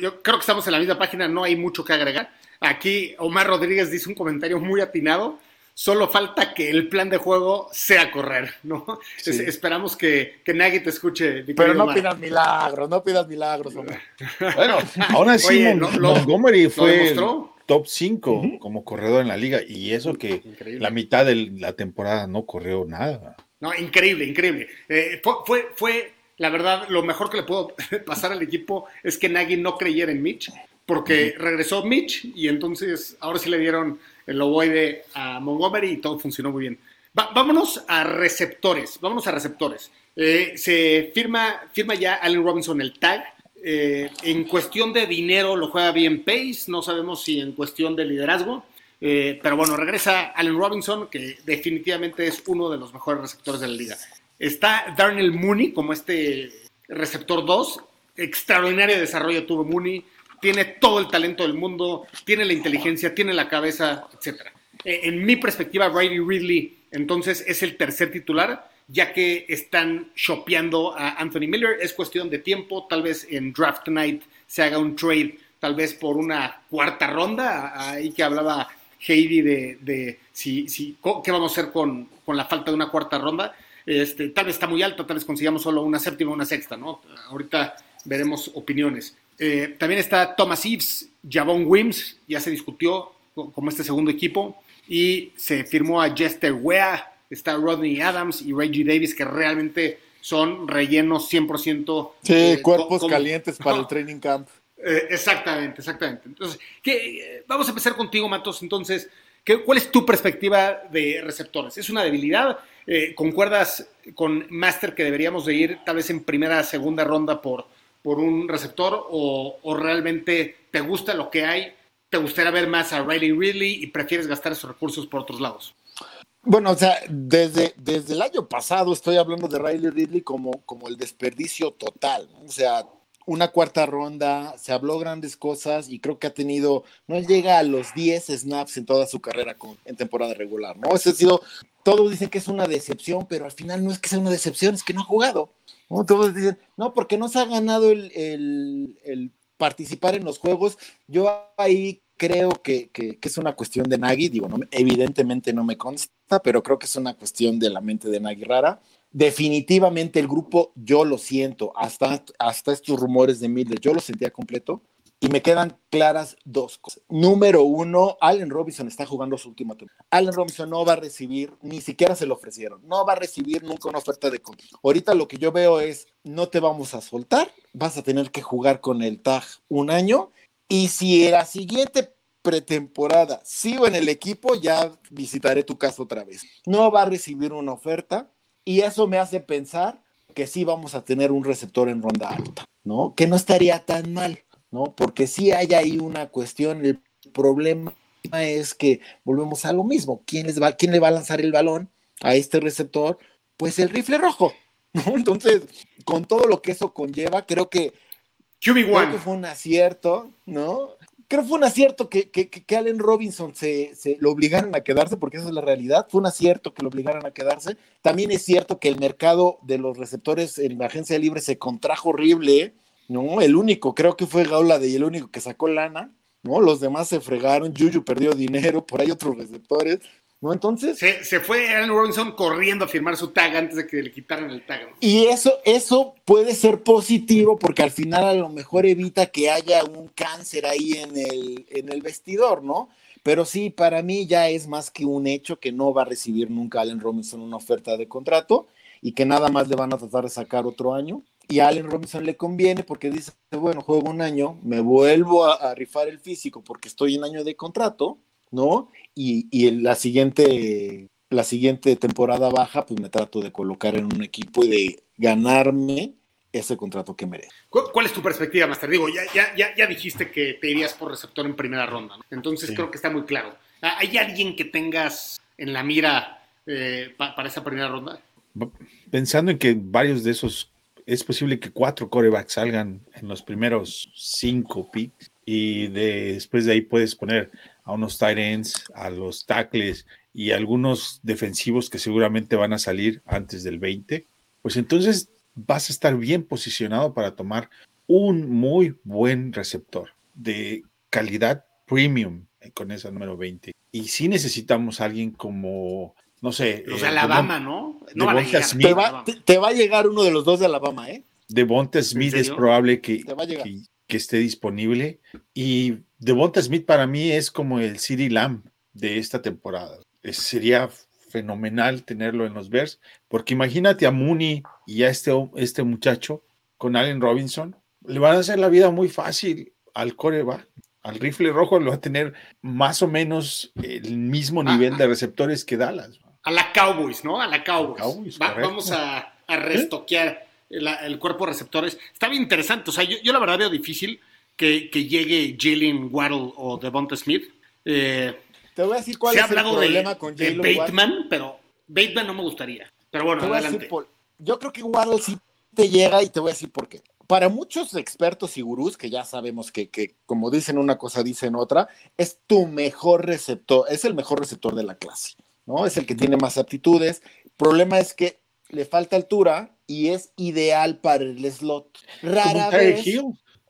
Yo creo que estamos en la misma página, no hay mucho que agregar. Aquí Omar Rodríguez dice un comentario muy atinado. Solo falta que el plan de juego sea correr, ¿no? Sí. Es- esperamos que, que Nagy te escuche. Pero no Omar. pidas milagros, no pidas milagros, hombre. <laughs> Bueno, aún así Oye, Mon- lo- lo- Montgomery fue top 5 como corredor en la liga y eso que Increíble. la mitad de la temporada no corrió nada. No, increíble, increíble. Eh, fue, fue, fue, la verdad, lo mejor que le puedo <laughs> pasar al equipo es que Nagy no creyera en Mitch, porque regresó Mitch y entonces ahora sí le dieron el ovoide a Montgomery y todo funcionó muy bien. Va- vámonos a receptores, vámonos a receptores. Eh, se firma, firma ya Allen Robinson el tag. Eh, en cuestión de dinero lo juega bien Pace, no sabemos si en cuestión de liderazgo. Eh, pero bueno, regresa Allen Robinson, que definitivamente es uno de los mejores receptores de la liga. Está Darnell Mooney como este receptor 2. Extraordinario desarrollo tuvo Mooney. Tiene todo el talento del mundo, tiene la inteligencia, tiene la cabeza, etc. en mi perspectiva, Riley Ridley entonces es el tercer titular, ya que están shopeando a Anthony Miller. Es cuestión de tiempo, tal vez en draft night se haga un trade, tal vez por una cuarta ronda. Ahí que hablaba Heidi de, de si, si, qué vamos a hacer con, con la falta de una cuarta ronda. Este, tal vez está muy alto, tal vez consigamos solo una séptima una sexta, ¿no? Ahorita veremos opiniones. Eh, también está Thomas Eves, Javon Wims, ya se discutió co- como este segundo equipo, y se firmó a Jester Wea, está Rodney Adams y Reggie Davis, que realmente son rellenos 100%. Sí, eh, cuerpos calientes para el training camp. eh, exactamente, exactamente. Entonces, ¿qué, vamos a empezar contigo, Matos. Entonces, ¿qué, ¿cuál es tu perspectiva de receptores? ¿Es una debilidad? Eh, ¿Concuerdas con Master que deberíamos de ir tal vez en primera, segunda ronda por, por un receptor? O, ¿O realmente te gusta lo que hay? ¿Te gustaría ver más a Riley Ridley y prefieres gastar esos recursos por otros lados? Bueno, o sea, desde, desde el año pasado estoy hablando de Riley Ridley como, como el desperdicio total. O sea, una cuarta ronda, se habló grandes cosas y creo que ha tenido, no llega a los 10 snaps en toda su carrera con- en temporada regular, ¿no? Ese ha sido, todos dicen que es una decepción, pero al final no es que sea una decepción, es que no ha jugado. ¿No? Todos dicen, no, porque no se ha ganado el, el- el participar en los juegos. Yo ahí creo que, que- es una cuestión de Nagy, digo, evidentemente no me consta, pero creo que es una cuestión de la mente de Nagy rara. Definitivamente el grupo, yo lo siento, hasta, hasta estos rumores de Miller, yo lo sentía completo y me quedan claras dos cosas. Número uno, Allen Robinson está jugando su última temporada. Allen Robinson no va a recibir, ni siquiera se lo ofrecieron, no va a recibir nunca una oferta de contrato. Ahorita lo que yo veo es, no te vamos a soltar, vas a tener que jugar con el tag un año y si en la siguiente pretemporada sigo en el equipo, ya visitaré tu casa otra vez. No va a recibir una oferta y eso me hace pensar que sí vamos a tener un receptor en ronda alta, ¿no? Que no estaría tan mal, ¿no? Porque sí hay ahí una cuestión, el problema es que volvemos a lo mismo, ¿quién, les va, quién le va a lanzar el balón a este receptor? Pues el rifle rojo, <laughs> ¿no? Entonces, con todo lo que eso conlleva, creo que, creo que QB1. fue un acierto, ¿no? Creo que fue un acierto que, que, que Allen Robinson se, se lo obligaran a quedarse, porque esa es la realidad. Fue un acierto que lo obligaran a quedarse. También es cierto que el mercado de los receptores en la agencia libre se contrajo horrible, ¿no? El único, creo que fue Gaula de el único que sacó lana, ¿no? Los demás se fregaron, Juju perdió dinero, <laughs> por ahí otros receptores, ¿no? Entonces, Se, se fue Allen Robinson corriendo a firmar su tag antes de que le quitaran el tag. ¿no? Y eso, eso puede ser positivo porque al final a lo mejor evita que haya un cáncer ahí en el, en el vestidor, ¿no? Pero sí, para mí ya es más que un hecho que no va a recibir nunca Allen Robinson una oferta de contrato y que nada más le van a tratar de sacar otro año. Y a Allen Robinson le conviene porque dice, bueno, juego un año, me vuelvo a, a rifar el físico porque estoy en año de contrato, ¿no? Y, y la siguiente la siguiente temporada baja, pues me trato de colocar en un equipo y de ganarme ese contrato que merece. ¿Cu- ¿Cuál es tu perspectiva, Master? Digo, ya, ya, ya, ya dijiste que te irías por receptor en primera ronda, ¿no? Entonces Sí. creo que está muy claro. ¿Hay alguien que tengas en la mira eh, pa- para esa primera ronda? Pensando en que varios de esos, es posible que cuatro corebacks salgan en los primeros cinco picks y de- después de ahí puedes poner a unos tight ends, a los tackles y algunos defensivos que seguramente van a salir antes del 20, pues entonces vas a estar bien posicionado para tomar un muy buen receptor de calidad premium con esa número 20. Y si necesitamos alguien como, no sé, Los eh, de Alabama, ¿no? No Devonta van a llegar. Smith. Te va, Alabama. te, te va a llegar uno de los dos de Alabama, ¿eh? Devonta Smith es probable que, que, que esté disponible. Y Devonta Smith para mí es como el CD Lamb de esta temporada. Es- sería fenomenal tenerlo en los Bears, porque imagínate a Mooney y a este, este muchacho con Allen Robinson. Le van a hacer la vida muy fácil al coreback. Al rifle rojo lo va a tener más o menos el mismo Ah, nivel ah. de receptores que Dallas. A la Cowboys, ¿no? A la Cowboys. Cowboys, Va- correcto. vamos a, a restoquear el, el cuerpo de receptores. Está bien interesante. O sea, yo, yo la verdad veo difícil que, que llegue Jalen Waddle o Devonta Smith. Eh, Te voy a decir cuál se ha es el hablado de, problema con de Jalen Waddle. Bateman, pero Bateman no me gustaría. Pero bueno, adelante. por- yo creo que Waddle sí te llega y te voy a decir por qué. Para muchos expertos y gurús, que ya sabemos que, que como dicen una cosa, dicen otra, es tu mejor receptor, es el mejor receptor de la clase, ¿no? Es el que tiene más aptitudes. Problema es que le falta altura y es ideal para el slot. Rara vez.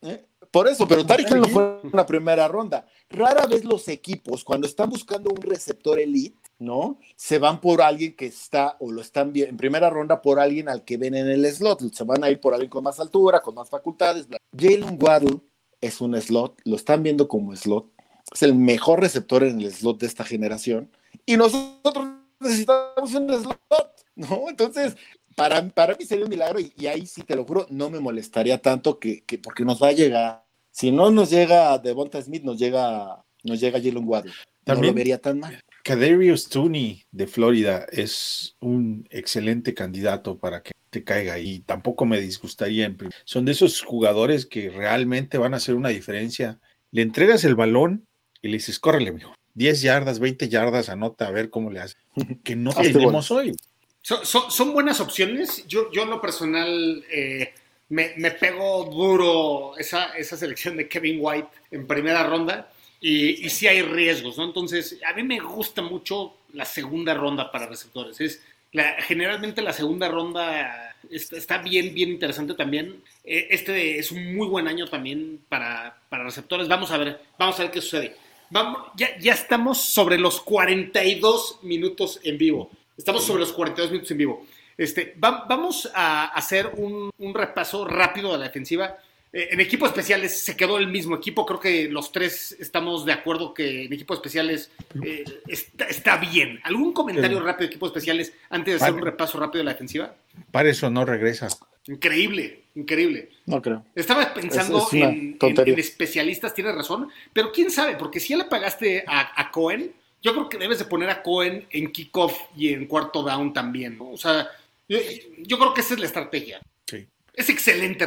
¿eh? Por eso, pero Tarek Hill no fue una primera ronda. Rara vez los equipos, cuando están buscando un receptor elite, ¿no? Se van por alguien que está, o lo están bien, en primera ronda por alguien al que ven en el slot. Se van a ir por alguien con más altura, con más facultades. bla. Jalen Waddle es un slot, lo están viendo como slot. Es el mejor receptor en el slot de esta generación. Y nosotros necesitamos un slot, ¿no? Entonces, para, para mí sería un milagro y, y ahí sí te lo juro, no me molestaría tanto que, que porque nos va a llegar. Si no nos llega Devonta Smith, nos llega, nos llega Jalen Waddle. No También- lo vería tan mal. Kadarius Tooney de Florida es un excelente candidato para que te caiga y tampoco me disgustaría. en Son de esos jugadores que realmente van a hacer una diferencia. Le entregas el balón y le dices, córrele, mijo. 10 yardas, 20 yardas, anota a ver cómo le hace. <laughs> Que no Hazte tenemos hoy. Son, son- son buenas opciones. Yo, yo en lo personal eh, me, me pego duro esa, esa selección de Kevin White en primera ronda y, y sí hay riesgos, ¿no? Entonces, a mí me gusta mucho la segunda ronda para receptores. Es la, generalmente la segunda ronda está, está bien, bien interesante también. Eh, Este es un muy buen año también para, para receptores. Vamos a ver, vamos a ver qué sucede. Vamos, ya, ya estamos sobre los 42 minutos en vivo. Estamos sobre los 42 minutos en vivo. Este, va- vamos a hacer un, un repaso rápido de la defensiva. Eh, en equipos especiales se quedó el mismo equipo. Creo que los tres estamos de acuerdo que en equipos especiales eh, está, está bien. ¿Algún comentario Sí. rápido de equipos especiales antes de hacer un repaso rápido de la defensiva? Para eso no regresa. Increíble, increíble. No creo. Estaba pensando Es- es una en, en- tontería. en especialistas, tienes razón, pero quién sabe, porque si ya le pagaste a, a Cohen, yo creo que debes de poner a Cohen en kickoff y en cuarto down también, ¿no? O sea, yo, yo creo que esa es la estrategia. Sí. Es excelente,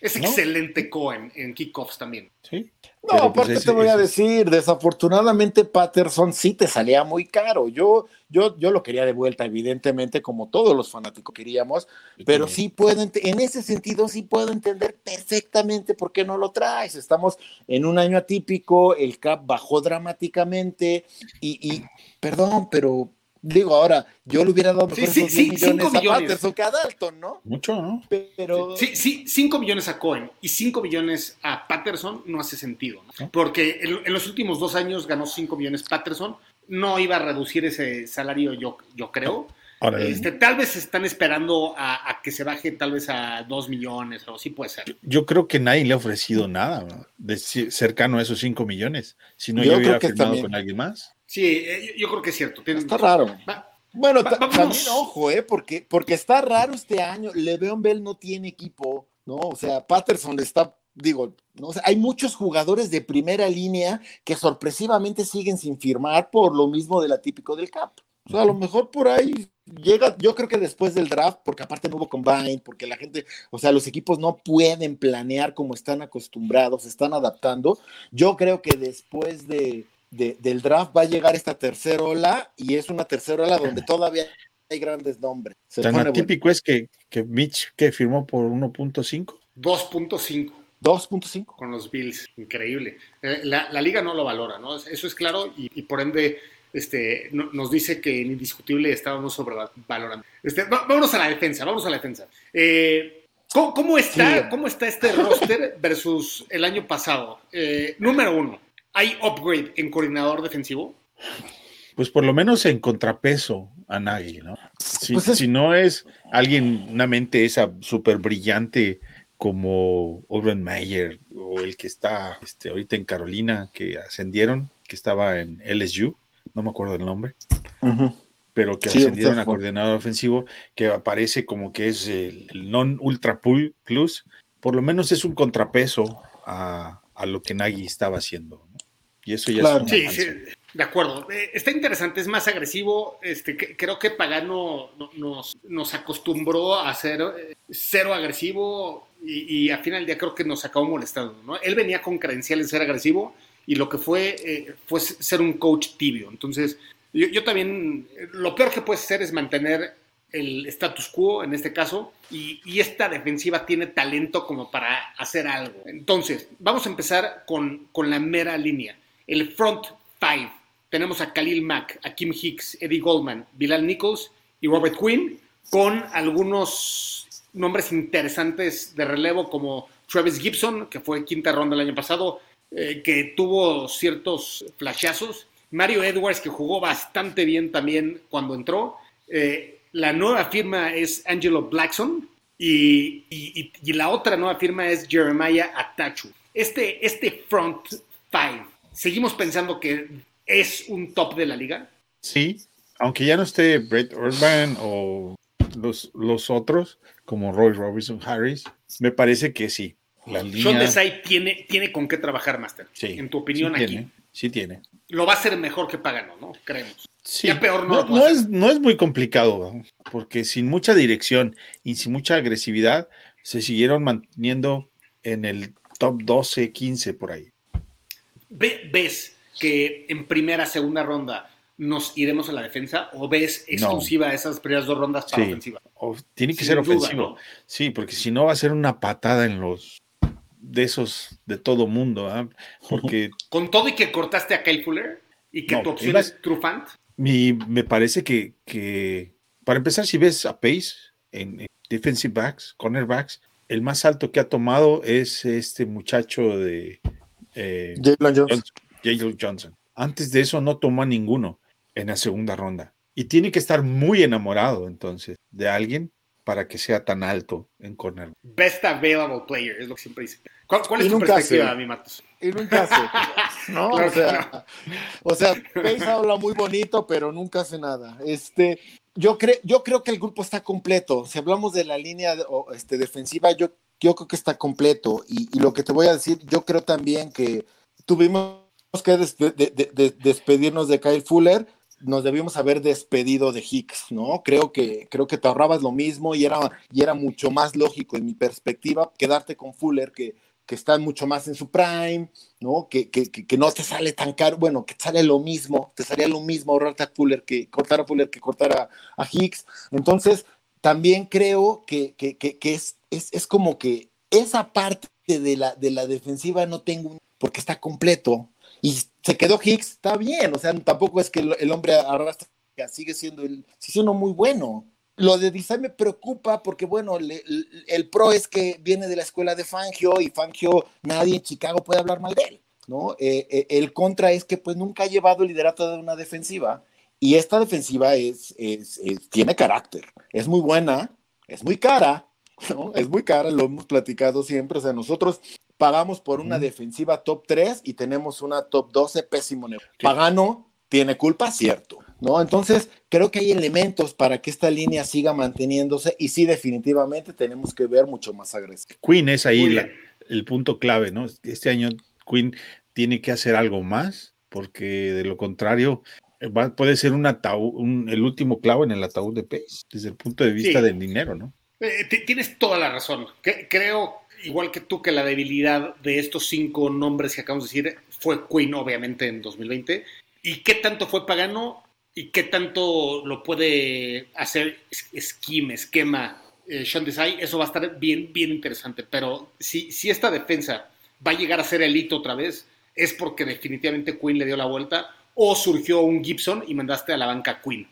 es excelente Cohen en kickoffs también. Sí. No, Pero, pues, aparte ese- te voy a decir, desafortunadamente Patterson sí te salía muy caro. Yo, yo, yo lo quería de vuelta, evidentemente, como todos los fanáticos queríamos, pero sí puedo, en ese sentido sí puedo entender perfectamente por qué no lo traes. Estamos en un año atípico, el cap bajó dramáticamente y, y perdón, pero digo ahora, yo le hubiera dado Sí, sí, sí, 10 cinco millones a millones. Patterson que a Dalton, ¿no? Mucho, ¿no? Pero Sí, sí, 5 millones a Cohen y 5 millones a Patterson no hace sentido, ¿no? Porque en, en los últimos dos años ganó 5 millones Patterson, no iba a reducir ese salario, yo, yo creo. Ahora, Este, tal vez están esperando a, a que se baje tal vez a 2 millones o sí puede ser. yo creo que nadie le ha ofrecido nada ¿no? de cercano a esos 5 millones. Si no, Yo yo, hubiera creo que firmado también. con alguien más. Sí, eh, yo, creo que es cierto. Tienen- está raro. Va- Bueno, Va- también ojo, ¿eh? Porque, porque está raro este año. Le'Veon Bell no tiene equipo, ¿no? O sea, Patterson está, digo, no O sea, hay muchos jugadores de primera línea que sorpresivamente siguen sin firmar por lo mismo del atípico del cap. O sea, a lo mejor por ahí llega, yo creo que después del draft, porque aparte no hubo combine, porque la gente, o sea, los equipos no pueden planear como están acostumbrados, están adaptando. Yo creo que después de, de- del draft va a llegar esta tercera ola y es una tercera ola donde todavía hay grandes nombres. Se Tan bueno. atípico es que, que Mitch que firmó por 1.5. 2.5 2.5. con los Bills, increíble. Eh, La, la liga no lo valora, ¿no? Eso es claro y, y por ende este, no- nos dice que en indiscutible estábamos sobrevalorando. Este, va- vámonos a la defensa, vamos a la defensa. Eh, ¿cómo, cómo está, Sí. ¿Cómo está este roster versus el año pasado? Eh, número uno, ¿hay upgrade en coordinador defensivo? Pues por lo menos en contrapeso a Nagy, ¿no? Si, Pues es- si no es alguien, una mente esa súper brillante como Urban Meyer o el que está este, ahorita en Carolina, que ascendieron, que estaba en LSU, no me acuerdo el nombre, pero que Sí, ascendieron a coordinador ofensivo, que aparece como que es el, el non-ultra pool plus, por lo menos es un contrapeso a, a lo que Nagy estaba haciendo. ¿no? Y eso ya Claro. es un Sí, sí, de acuerdo. Eh, está interesante, es más agresivo. Este, que- creo que Pagano no- nos, nos acostumbró a ser eh, cero agresivo y, y al final del día creo que nos acabó molestando. ¿no? Él venía con credenciales de ser agresivo y lo que fue eh, fue ser un coach tibio. Entonces, yo, yo también, lo peor que puedes hacer es mantener el status quo en este caso y, esta defensiva tiene talento como para hacer algo. Entonces, vamos a empezar con, con la mera línea. El front five. Tenemos a Khalil Mack, a Kim Hicks, Eddie Goldman, Bilal Nichols y Robert Quinn, con algunos nombres interesantes de relevo como Travis Gibson, que fue quinta ronda el año pasado, eh, que tuvo ciertos flashazos. Mario Edwards, que jugó bastante bien también cuando entró. Eh, la nueva firma es Angelo Blackson y, la otra nueva firma es Jeremiah Atachu. Este, este front five, seguimos pensando que es un top de la liga. Sí, aunque ya no esté Brett Urban o los, los otros, como Roy Robinson Harris, me parece que sí. La Sean línea Desai tiene, tiene con qué trabajar, Master. sí, en tu opinión, sí aquí tiene, sí tiene. lo va a hacer mejor que Pagano, ¿no? Creemos. Sí. Ya peor no no, no es, no es muy complicado, ¿no? porque sin mucha dirección y sin mucha agresividad se siguieron manteniendo en el top 12, 15 por ahí. Ve- ¿Ves que en primera, segunda ronda nos iremos a la defensa o ves exclusiva esas primeras dos rondas para Sí. ofensiva? O- tiene que Sin ser duda, ofensivo. ¿no? Sí, porque si no va a ser una patada en los de esos de todo mundo, ¿ah? porque <laughs> Con todo y que cortaste a Kyle Fuller y que No, tu opción es Trufant, mi, me parece que, que, para empezar, si ves a Pace en, en defensive backs, cornerbacks, el más alto que ha tomado es este muchacho de eh, Jalen Jones. Johnson, Jalen Johnson. Antes de eso no tomó a ninguno en la segunda ronda. Y tiene que estar muy enamorado entonces de alguien para que sea tan alto en corner. best available player, es lo que siempre dice. ¿Cuál, cuál Y es tu perspectiva, mi Matos? Y nunca hace. <laughs> No, Claro o sea, o sea, Pace habla muy bonito, pero nunca hace nada. Este, yo, creo yo creo que el grupo está completo. Si hablamos de la línea de- o, este, defensiva, yo, yo creo que está completo. Y, y lo que te voy a decir, yo creo también que tuvimos que des- de- de- de- despedirnos de Kyle Fuller, nos debimos haber despedido de Hicks, ¿no? Creo que, creo que te ahorrabas lo mismo y era, y era mucho más lógico en mi perspectiva quedarte con Fuller, que, que está mucho más en su prime, ¿no? Que, que, que, no te sale tan caro, bueno, que te sale lo mismo, te salía lo mismo ahorrarte a Fuller que cortar a Fuller que cortar a, a Hicks. Entonces, también creo que, que, que es, es, es, como que esa parte de la, de la defensiva no tengo, porque está completo, y se quedó Hicks, está bien, o sea, tampoco es que el, hombre arrastra, sigue siendo, el, siendo muy bueno. Lo de design me preocupa porque, bueno, el, pro es que viene de la escuela de Fangio y Fangio, nadie en Chicago puede hablar mal de él, ¿no? Eh, eh, el contra es que, pues, nunca ha llevado el liderato de una defensiva y esta defensiva es, es, tiene carácter, es muy buena, es muy cara, <laughs> ¿no? Es muy cara, lo hemos platicado siempre, o sea, nosotros pagamos por una defensiva top 3 y tenemos una top 12 pésimo Pagano tiene culpa, cierto, ¿no? Entonces, creo que hay elementos para que esta línea siga manteniéndose y sí, definitivamente tenemos que ver mucho más agresivo. Queen es ahí el punto clave, ¿no? Este año Queen tiene que hacer algo más porque de lo contrario puede ser un ataúd, el último clavo en el ataúd de Pace, desde el punto de vista del dinero, ¿no? Eh, tienes toda la razón. creo igual que tú, que la debilidad de estos cinco nombres que acabamos de decir fue Queen, obviamente, en 2020. ¿Y qué tanto fue Pagano? ¿Y qué tanto lo puede hacer esquema, esquema eh, Sean Desai? Eso va a estar bien, bien interesante. Pero si, si esta defensa va a llegar a ser elite otra vez, es porque definitivamente Queen le dio la vuelta o surgió un Gibson y mandaste a la banca Queen,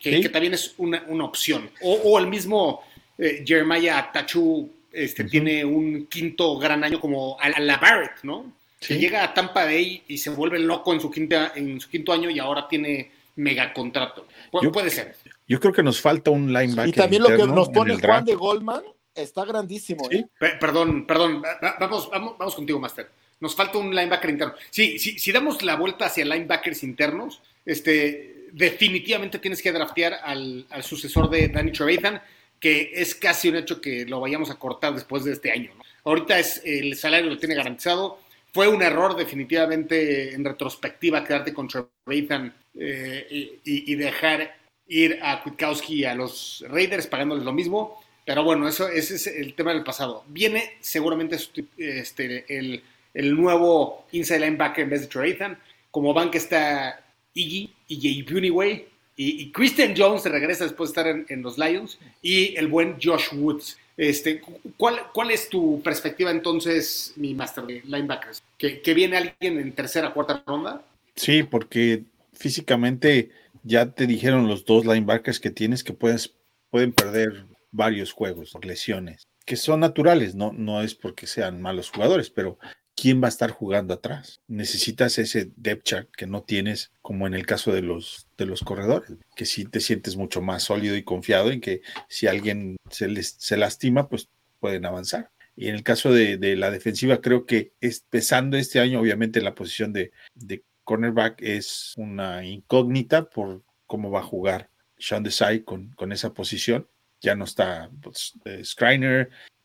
que, también es una, opción. O, el mismo eh, Jeremiah Tachu este, tiene un quinto gran año como a la Barrett, ¿no? Que llega a Tampa Bay y se vuelve loco en su, quinta, en su quinto año y ahora tiene mega contrato. puede ser. Yo creo que nos falta un linebacker. Y también lo que nos pone Juan de Goldman está grandísimo. ¿eh? perdón, perdón, vamos, vamos, vamos contigo, Master. Nos falta un linebacker interno. Sí, sí, si damos la vuelta hacia linebackers internos, este, definitivamente tienes que draftear al, al sucesor de Danny Trevathan que es casi un hecho que lo vayamos a cortar después de este año. Ahorita es, el salario lo tiene garantizado. Fue un error definitivamente en retrospectiva quedarte con Trevathan eh, y, dejar ir a Kwiatkowski a los Raiders pagándoles lo mismo. Pero bueno, eso ese es el tema del pasado. Viene seguramente este, el, el nuevo inside linebacker en vez de Trevathan. Como van que está Iggy, y Bunyway, y, Christian Jones regresa después de estar en, los Lions y el buen Josh Woods. Este, ¿cuál, ¿Cuál es tu perspectiva entonces, mi master de linebackers? ¿Que, ¿Que, viene alguien en tercera, cuarta ronda? Sí, porque físicamente ya te dijeron los dos linebackers que tienes que puedes, pueden perder varios juegos por lesiones, que son naturales, no, no es porque sean malos jugadores, pero ¿quién va a estar jugando atrás? Necesitas ese depth chart que no tienes como en el caso de los, de los corredores, que sí te sientes mucho más sólido y confiado en que si alguien se, les, se lastima, pues pueden avanzar. Y en el caso de, la defensiva, creo que empezando este año, obviamente la posición de, de cornerback es una incógnita por cómo va a jugar Sean Desai con, con esa posición. Ya no está pues, eh,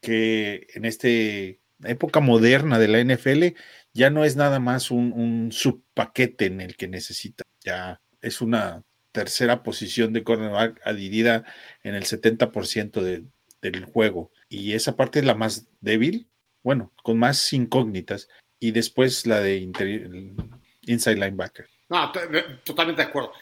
que en este época moderna de la NFL ya no es nada más un, subpaquete en el que necesita, ya es una tercera posición de cornerback adhirida en el 70% del juego. Y esa parte es la más débil, bueno, con más incógnitas. Y después la de inside linebacker. No, totalmente de acuerdo.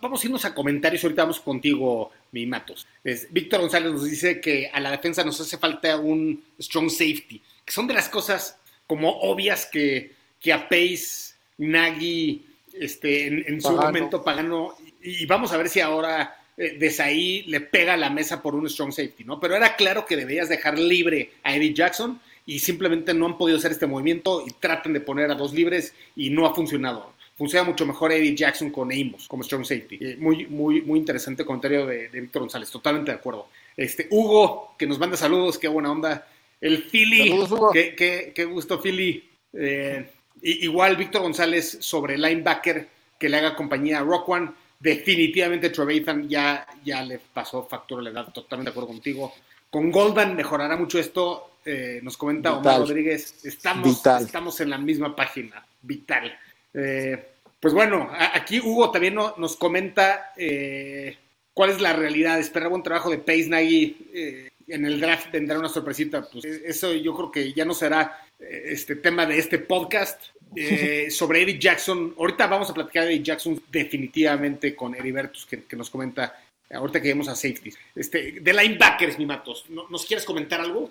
vamos a irnos a comentarios. Ahorita vamos contigo, mi Matos. Víctor González nos dice que a la defensa nos hace falta un strong safety, que son de las cosas como obvias que, que a Pace, Nagy, este, en, su momento Pagano, y vamos a ver si ahora eh, desde ahí le pega la mesa por un strong safety, ¿no? Pero era claro que debías dejar libre a Eddie Jackson y simplemente no han podido hacer este movimiento y tratan de poner a dos libres y no ha funcionado funciona mucho mejor Eddie Jackson con Amos como strong safety. Eh, muy, muy, muy interesante comentario de, Víctor González, totalmente de acuerdo. Este, Hugo, que nos manda saludos, qué buena onda. El Philly, qué, qué, gusto Philly. Eh, igual Víctor González sobre linebacker que le haga compañía a Rock One. Definitivamente Trevathan ya, ya le pasó factura la edad, totalmente de acuerdo contigo. Con Goldman mejorará mucho esto, eh, nos comenta Omar Rodríguez. Estamos, estamos en la misma página, vital. Eh, Pues bueno, aquí Hugo también nos comenta eh, cuál es la realidad. Esperaba un trabajo de Pace Nagy eh, en el draft tendrá una sorpresita. Pues eso yo creo que ya no será eh, este tema de este podcast. <laughs> sobre Eddie Jackson, ahorita vamos a platicar de Eddie Jackson definitivamente con Eddie Bertus, que, nos comenta, ahorita que vemos a safety. Este, de linebackers, mi Matos, ¿nos quieres comentar algo?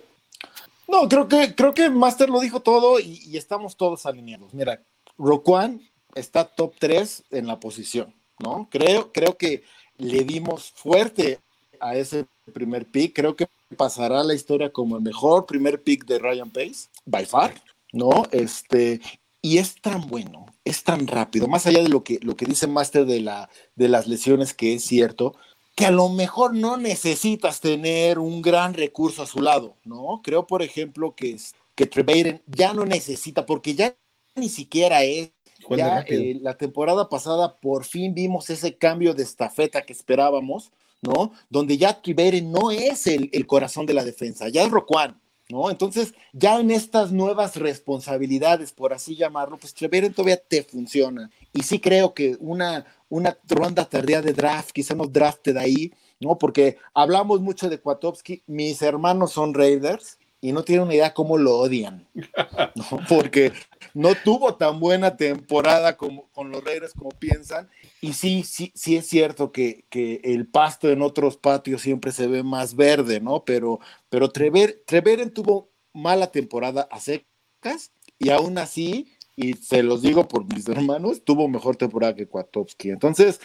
No, creo que, creo que Master lo dijo todo y, y estamos todos alineados. Mira, Roquan está top 3 en la posición, ¿no? Creo, creo que le dimos fuerte a ese primer pick. Creo que pasará la historia como el mejor primer pick de Ryan Pace, by far, ¿no? Este, y es tan bueno, es tan rápido, más allá de lo que, lo que dice Master de, la, de las lesiones, que es cierto, que a lo mejor no necesitas tener un gran recurso a su lado, ¿no? Creo, por ejemplo, que, que Treveiden ya no necesita, porque ya ni siquiera es ya eh, la temporada pasada por fin vimos ese cambio de estafeta que esperábamos, ¿no? Donde ya Tribere no es el, corazón de la defensa, ya es Roquan, ¿no? Entonces, ya en estas nuevas responsabilidades, por así llamarlo, pues Tribere todavía te funciona. Y sí creo que una, una ronda tardía de draft, quizá nos drafted ahí, ¿no? Porque hablamos mucho de Kwatowski, mis hermanos son Raiders, y no tienen una idea cómo lo odian, <laughs> porque no tuvo tan buena temporada como, con los Raiders como piensan, y sí, sí, sí es cierto que, que, el pasto en otros patios siempre se ve más verde, ¿no? Pero, pero Trever, Treveren tuvo mala temporada a secas, y aún así, y se los digo por mis hermanos, tuvo mejor temporada que Kwatowski. Entonces,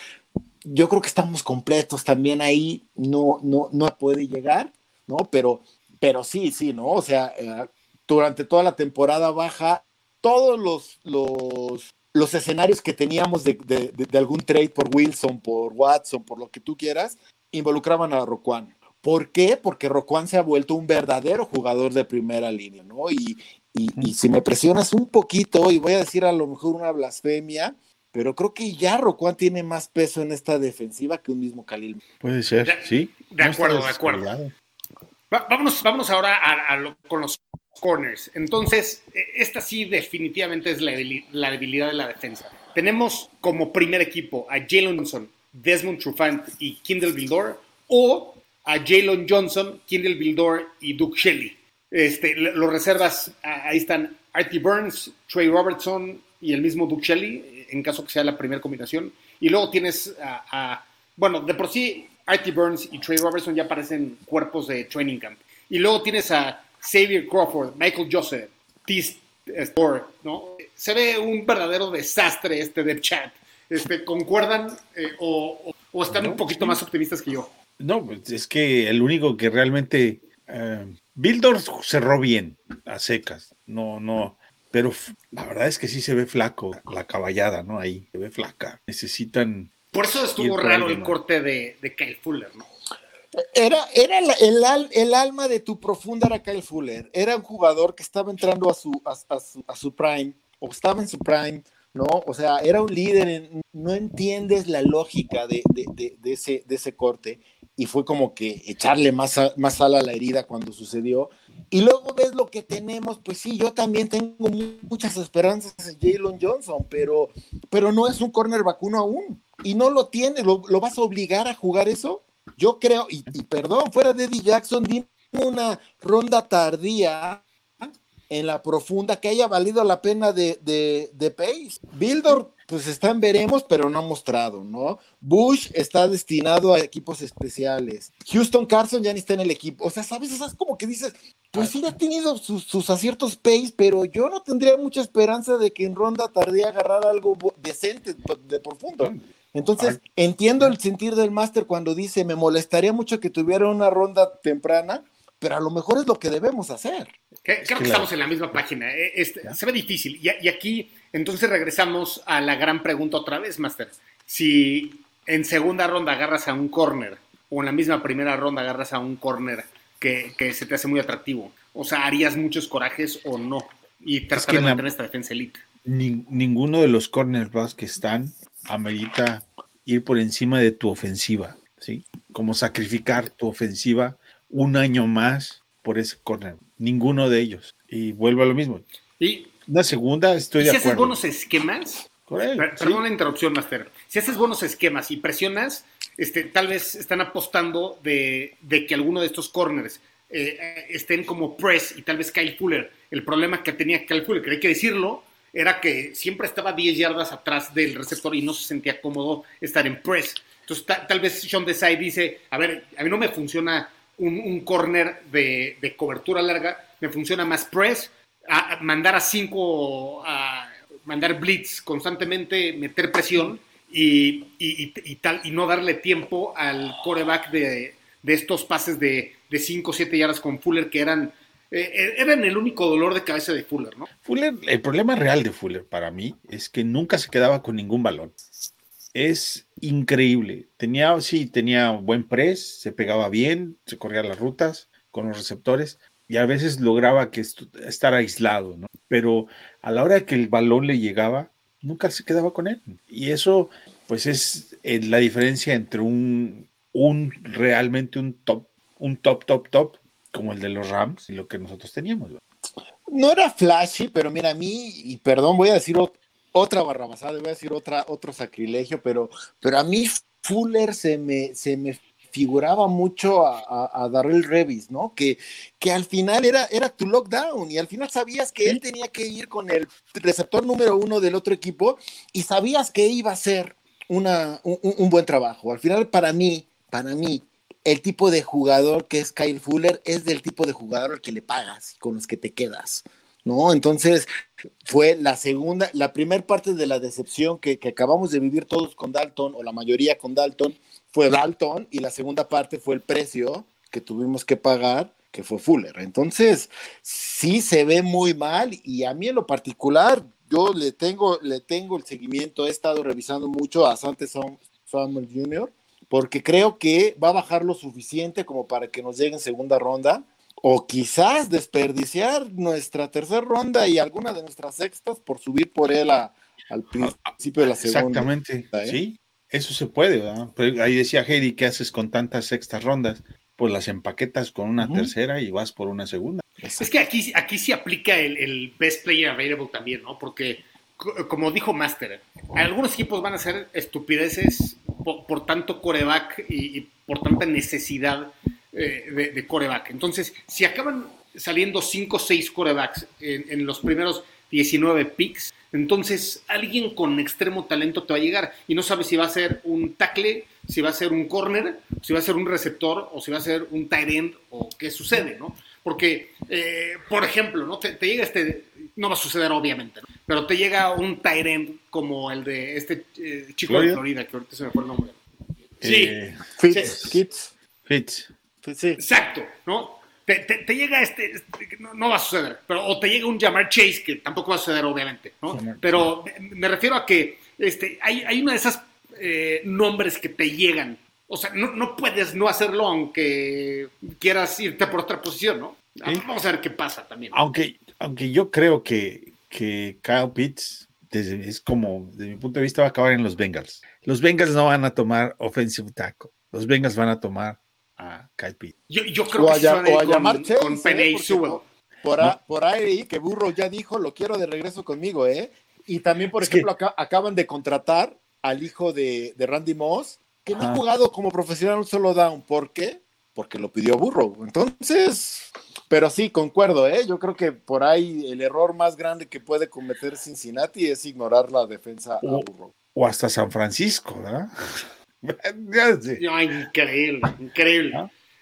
yo creo que estamos completos también ahí, no, no, no puede llegar, ¿no? Pero pero sí, sí, ¿no? O sea, eh, durante toda la temporada baja, todos los, los, los escenarios que teníamos de, de, algún trade por Wilson, por Watson, por lo que tú quieras, involucraban a Roquan. ¿Por qué? Porque Roquan se ha vuelto un verdadero jugador de primera línea, ¿no? Y, y, y, si me presionas un poquito, y voy a decir a lo mejor una blasfemia, pero creo que ya Roquan tiene más peso en esta defensiva que un mismo Khalil. Puede ser, sí. De acuerdo, de acuerdo vámonos, ahora a, con los corners. Entonces, e, esta sí definitivamente es la, debilidad de la defensa. Tenemos como primer equipo a Jalen Johnson, Desmond Trufant y Kindle Bildor, o a Jalen Johnson, Kindle Bildor y Duke Shelley. Este, los reservas, ahí están Artie Burns, Trey Robertson y el mismo Duke Shelley, en caso que sea la primera combinación. Y luego tienes a bueno, de por sí Artie Burns y Trey Robertson ya parecen cuerpos de training camp. Y luego tienes a Xavier Crawford, Michael Joseph, Tis Store, ¿no? Se ve un verdadero desastre este de chat. Este, ¿Concuerdan eh, o, están un poquito más optimistas que yo? No, pues es que el único que realmente... Eh, Bildor cerró bien a secas, no, no, pero la verdad es que sí se ve flaco la caballada, ¿no? Ahí se ve flaca. Necesitan por eso estuvo raro el corte de, Kyle Fuller, ¿no? Era, era el, alma de tu profunda era Kyle Fuller. Era un jugador que estaba entrando a su, a, su, prime, o estaba en su prime, ¿no? O sea, era un líder, no entiendes la lógica de, ese, de ese corte y fue como que echarle más, más sal a la herida cuando sucedió. Y luego ves lo que tenemos, pues sí, yo también tengo muchas esperanzas en Jalen Johnson, pero, pero no es un corner vacuno aún y no lo tiene, lo, vas a obligar a jugar eso. Yo creo, y, perdón, fuera de Eddie Jackson, dime una ronda tardía en la profunda que haya valido la pena de, de, de Pace. Bildor, pues están veremos, pero no ha mostrado, ¿no? Bush está destinado a equipos especiales. Houston Carson ya ni está en el equipo. O sea, ¿sabes? Es como que dices, pues sí ha tenido sus, aciertos Pace, pero yo no tendría mucha esperanza de que en ronda tardía agarrar algo decente de profundo. Entonces, entiendo el sentir del máster cuando dice, me molestaría mucho que tuviera una ronda temprana, pero a lo mejor es lo que debemos hacer. Creo que estamos en la misma página. Eh, este, se ve difícil. Y, aquí, entonces regresamos a la gran pregunta otra vez, máster. Si en segunda ronda agarras a un corner, o en la misma primera ronda agarras a un corner que, se te hace muy atractivo, o sea, ¿harías muchos corajes o no? Y tratar de mantener esta defensa elite. ninguno de los cornerbacks que están amerita ir por encima de tu ofensiva, ¿sí? Como sacrificar tu ofensiva un año más por ese corner. Ninguno de ellos. Y vuelvo a lo mismo. Y una segunda, estoy de acuerdo. algunos esquemas Correcto, Per- sí. Perdón la interrupción, Master. Si haces buenos esquemas y presionas, este, tal vez están apostando de, de que alguno de estos corners eh, eh, estén como press y tal vez Kyle Fuller. El problema que tenía Kyle Fuller, que hay que decirlo, era que siempre estaba 10 yardas atrás del receptor y no se sentía cómodo estar en press. Entonces, ta- tal vez Sean Desai dice, a ver, a mí no me funciona un, un corner de, de cobertura larga, me funciona más press, a, mandar a cinco, a mandar blitz constantemente, meter presión y, y- tal, y no darle tiempo al coreback de, de estos pases de 5 o 7 yardas con Fuller que eran, eh, eran el único dolor de cabeza de Fuller, ¿no? Fuller, el problema real de Fuller para mí es que nunca se quedaba con ningún balón. Es increíble. Tenía, sí, tenía buen press, se pegaba bien, se corría las rutas con los receptores y a veces lograba que estu- estar aislado, ¿no? Pero a la hora que el balón le llegaba, nunca se quedaba con él. Y eso, pues, es eh, la diferencia entre un, un realmente un top, un top, top, top, como el de los Rams y lo que nosotros teníamos. ¿no? No era flashy, pero mira, a mí, y perdón, voy a decir otra barrabasada, voy a decir otra, otro sacrilegio, pero, pero a mí Fuller se me, se me figuraba mucho a, a, a Darrell Revis, ¿no? Que, que al final era, era tu lockdown y al final sabías que él tenía que ir con el receptor número uno del otro equipo y sabías que iba a ser una, un, buen trabajo. Al final, para mí, para mí, el tipo de jugador que es Kyle Fuller es del tipo de jugador al que le pagas, con los que te quedas, ¿no? Entonces, fue la segunda, la primera parte de la decepción que, que acabamos de vivir todos con Dalton, o la mayoría con Dalton, fue Dalton, y la segunda parte fue el precio que tuvimos que pagar, que fue Fuller. Entonces, sí se ve muy mal, y a mí en lo particular, yo le tengo, le tengo el seguimiento, he estado revisando mucho a Sante Sam- Samuel Jr., porque creo que va a bajar lo suficiente como para que nos llegue en segunda ronda, o quizás desperdiciar nuestra tercera ronda y alguna de nuestras sextas por subir por él a- al principio de la segunda. Exactamente, ¿eh? sí, eso se puede, ¿verdad? Pero ahí decía Heidi, ¿qué haces con tantas sextas rondas? Pues las empaquetas con una tercera y vas por una segunda. Es que aquí, aquí sí aplica el, el best player available también, ¿no? Porque, co- como dijo Master, algunos equipos van a hacer estupideces por, por tanto coreback y, y por tanta necesidad eh, de, de coreback. Entonces, si acaban saliendo 5 o 6 corebacks en, en los primeros 19 picks, entonces alguien con extremo talento te va a llegar y no sabes si va a ser un tackle, si va a ser un corner, si va a ser un receptor o si va a ser un tight end o qué sucede, ¿no? Porque, eh, por ejemplo, ¿no? Te, te llega este, no va a suceder obviamente, ¿no? pero te llega un tight end como el de este eh, chico de ¿Florida? Que ahorita se me fue el nombre. Sí, Fitz. Kitts, Fitz. Sí. exacto, ¿no? Te, te- te llega este, este- no, no va a suceder, pero o te llega un Jamar Chase, que tampoco va a suceder obviamente, ¿no? Pero me, me refiero a que este, hay, hay una de esas eh, nombres que te llegan. O sea, no, no puedes no hacerlo aunque quieras irte por otra posición, ¿no? Sí. Vamos a ver qué pasa también. Aunque, aunque yo creo que, que Kyle Pitts desde- es como, desde mi punto de vista, va a acabar en los Bengals. Los Bengals no van a tomar offensive tackle. Los Bengals van a tomar a Kyle Pitts. Yo, yo creo O a, que se ya- van a ir o a con, con ¿eh? Por- Por, a- por ahí que Burro ya dijo, lo quiero de regreso conmigo, ¿eh? Y también, por Es que- ejemplo, acá- acaban de contratar al hijo de, de Randy Moss, que no ha jugado como profesional un solo down. ¿Por qué? Porque lo pidió Burro. Entonces, pero sí, concuerdo, ¿eh? Yo creo que por ahí el error más grande que puede cometer Cincinnati es ignorar la defensa a Oh. Burro. O hasta San Francisco, ¿verdad? <laughs> Ay, increíble, increíble.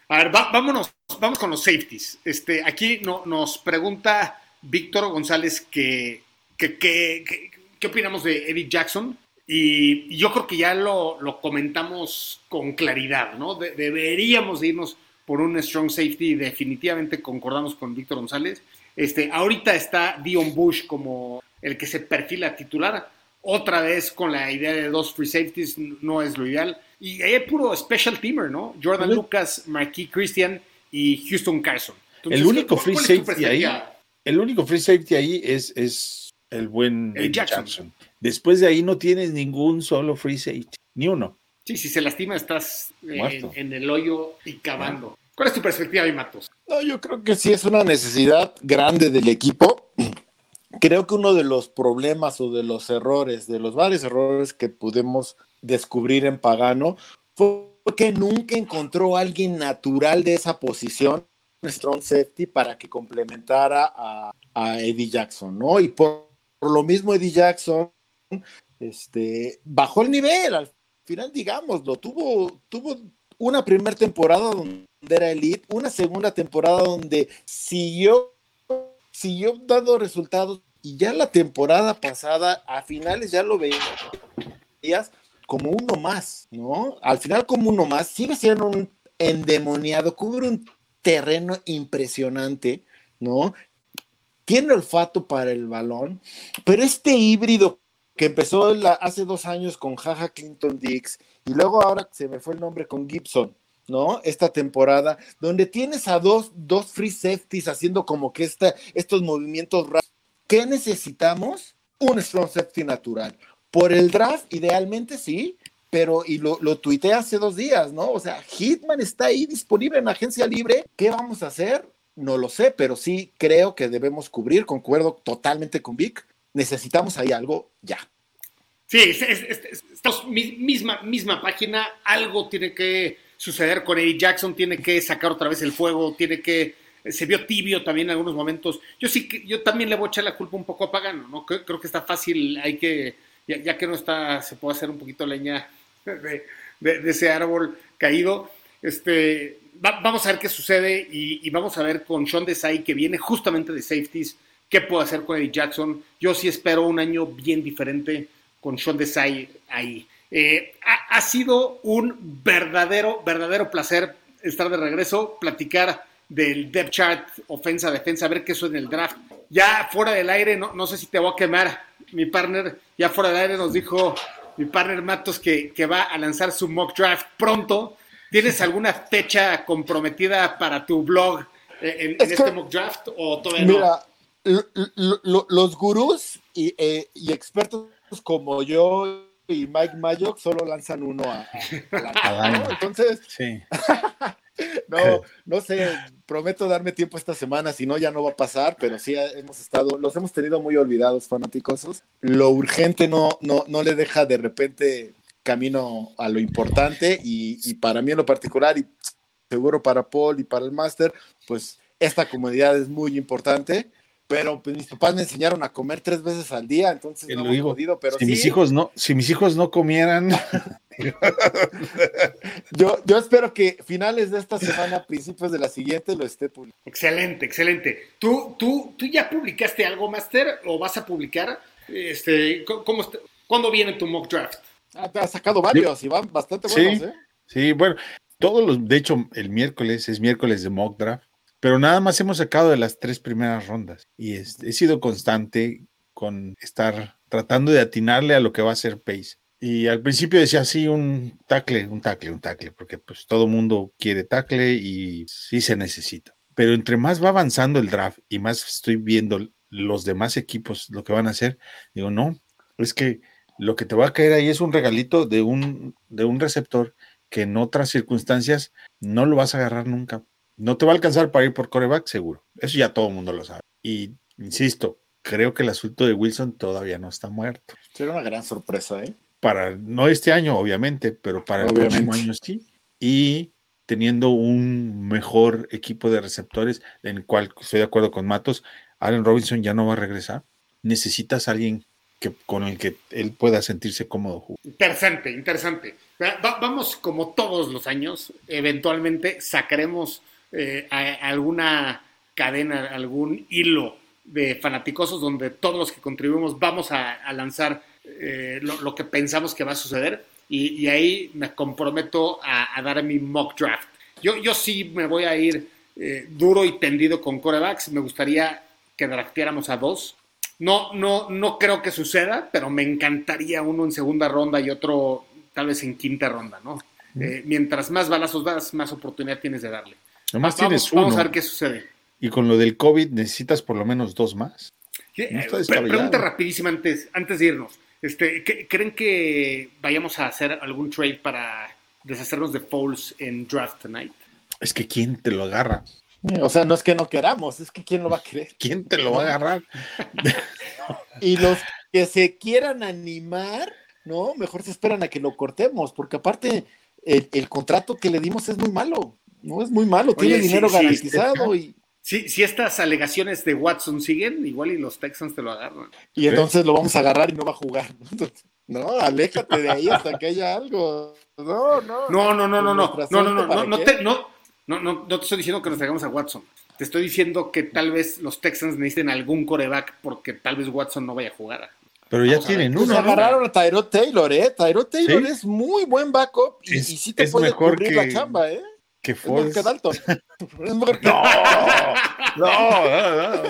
A ver, va- vámonos, vamos con los safeties. Este, aquí no- nos pregunta Víctor González que, que- que- que- qué opinamos de Eddie Jackson. Y yo creo que ya lo, lo comentamos con claridad, ¿no? De- deberíamos de irnos por un strong safety. Definitivamente concordamos con Víctor González. Este, ahorita está Dion Bush como el que se perfila titular. Otra vez con la idea de dos free safeties no es lo ideal. Y ahí hay puro special teamer, ¿no? Jordan. Lucas, Marquis Christian y Houston Carson. Entonces, El único ¿cuál- free cuál es safety ahí, el único free safety ahí es, es el buen El Jackson. Jackson. Después de ahí no tienes ningún solo free safety, ni uno. Sí, si se lastima estás eh, Muerto. en, en el hoyo y cavando. ¿Cuál es tu perspectiva Matos? No, yo creo que sí es una necesidad grande del equipo, creo que uno de los problemas o de los errores, de los varios errores que pudimos descubrir en Pagano, fue que nunca encontró a alguien natural de esa posición, strong safety, para que complementara a, Eddie Jackson, ¿no? Y por, por, lo mismo Eddie Jackson este, bajó el nivel, al final, digámoslo, tuvo, tuvo una primera temporada donde era elite, una segunda temporada donde siguió, siguió dando resultados y ya la temporada pasada, a finales ya lo veías como uno más, ¿no? Al final como uno más, sigue siendo un endemoniado, cubre un terreno impresionante, ¿no? Tiene olfato para el balón, pero este híbrido que empezó la, hace dos años con Jaja Clinton Dix y luego ahora se me fue el nombre con Gibson, ¿no? Esta temporada, donde tienes a dos, dos free safeties haciendo como que esta, estos movimientos ¿Qué necesitamos? Un strong safety natural. Por el draft, idealmente sí, pero, y lo, lo tuiteé hace dos días, ¿no? O sea, Hitman está ahí disponible en agencia libre. ¿Qué vamos a hacer? No lo sé, pero sí creo que debemos cubrir, concuerdo totalmente con Vic. Necesitamos ahí algo ya. Sí, es, es, es, misma, misma página, algo tiene que suceder con Eddie Jackson, tiene que sacar otra vez el fuego, tiene que se vio tibio también en algunos momentos. Yo sí que yo también le voy a echar la culpa un poco a Pagano, ¿no? Creo, que está fácil, hay que, ya, que no está, se puede hacer un poquito leña de, de, ese árbol caído. Este, va, vamos a ver qué sucede y, vamos a ver con Sean Desai, que viene justamente de safeties, qué puede hacer con Eddie Jackson. Yo sí espero un año bien diferente con Sean Desai ahí. Eh, ha sido un verdadero, verdadero placer estar de regreso, platicar del depth chart, ofensa, defensa, a ver qué eso en el draft. Ya fuera del aire, no, no sé si te voy a quemar, mi partner, ya fuera del aire nos dijo mi partner Matos que, que va a lanzar su mock draft pronto. ¿Tienes alguna fecha comprometida para tu blog en, en este mock draft o todavía mira, no? Lo, lo, los gurús y, eh, y, expertos como yo y Mike Mayock solo lanzan uno a, a la <laughs> ¿no? Entonces, sí. <laughs> <laughs> no, no sé, prometo darme tiempo esta semana, si no ya no va a pasar, pero sí hemos estado, los hemos tenido muy olvidados, fanáticosos. Lo urgente no, no, no le deja de repente camino a lo importante y, para mí en lo particular y seguro para Paul y para el máster, pues esta comunidad es muy importante pero pues mis papás me enseñaron a comer tres veces al día, entonces no lo digo, jodido, pero si sí. mis hijos no, si mis hijos no comieran. <laughs> yo, yo espero que finales de esta semana, principios de la siguiente, lo esté publicando. Excelente, excelente. ¿Tú, tú, tú ya publicaste algo, Master, o vas a publicar? Este, ¿cómo está? ¿Cuándo viene tu mock draft? Ah, te has sacado varios yo, y van bastante buenos, sí, ¿eh? Sí, bueno, todos los, de hecho, el miércoles es miércoles de mock draft pero nada más hemos sacado de las tres primeras rondas y es, he sido constante con estar tratando de atinarle a lo que va a ser Pace. Y al principio decía así un tackle, un tackle, un tackle, porque pues todo mundo quiere tackle y sí se necesita. Pero entre más va avanzando el draft y más estoy viendo los demás equipos lo que van a hacer, digo, no, es que lo que te va a caer ahí es un regalito de un, de un receptor que en otras circunstancias no lo vas a agarrar nunca no te va a alcanzar para ir por coreback, seguro. Eso ya todo el mundo lo sabe. Y insisto, creo que el asunto de Wilson todavía no está muerto. Será una gran sorpresa, ¿eh? Para, no este año, obviamente, pero para obviamente. el próximo año sí. Y teniendo un mejor equipo de receptores, en el cual estoy de acuerdo con Matos, Allen Robinson ya no va a regresar. Necesitas a alguien que, con el que él pueda sentirse cómodo. Interesante, interesante. Va, vamos como todos los años, eventualmente sacaremos eh, a, alguna cadena, algún hilo de fanaticosos donde todos los que contribuimos vamos a, a lanzar eh, lo, lo, que pensamos que va a suceder y, y ahí me comprometo a, a, dar mi mock draft. Yo, yo sí me voy a ir eh, duro y tendido con corebacks, me gustaría que drafteáramos a dos. No, no, no creo que suceda, pero me encantaría uno en segunda ronda y otro tal vez en quinta ronda, ¿no? Mm. Eh, mientras más balazos das, más oportunidad tienes de darle. Nomás vamos, tienes uno. Vamos a ver qué sucede. Y con lo del COVID necesitas por lo menos dos más. No pregunta rapidísima antes, antes de irnos. Este, ¿Creen que vayamos a hacer algún trade para deshacernos de Foles en draft tonight? Es que ¿quién te lo agarra? O sea, no es que no queramos, es que ¿quién lo va a querer? ¿Quién te lo va a agarrar? <laughs> y los que se quieran animar, ¿no? Mejor se esperan a que lo cortemos, porque aparte el, el contrato que le dimos es muy malo, ¿no? Es muy malo, Oye, tiene sí, dinero sí, garantizado y, Si, si estas alegaciones de Watson siguen, igual y los Texans te lo agarran. y entonces lo vamos a agarrar y no va a jugar. <laughs> ¿no? Aléjate de ahí hasta que haya algo. No, no. No, no, no, no, no, no, no, no, no, te, no, no, no, no te estoy diciendo que nos traigamos a Watson. Te estoy diciendo que tal vez los Texans necesiten algún coreback porque tal vez Watson no vaya a jugar. Pero ya tienen Pues uno. ¿no? agarraron a Tyrod Taylor, ¿eh? Tyrod Taylor Sí. es muy buen backup y, Es- y sí te puede cubrir que- la chamba, ¿eh? Que Es mejor Foles. que Dalton. <laughs> Es mejor que- No, no, no, no.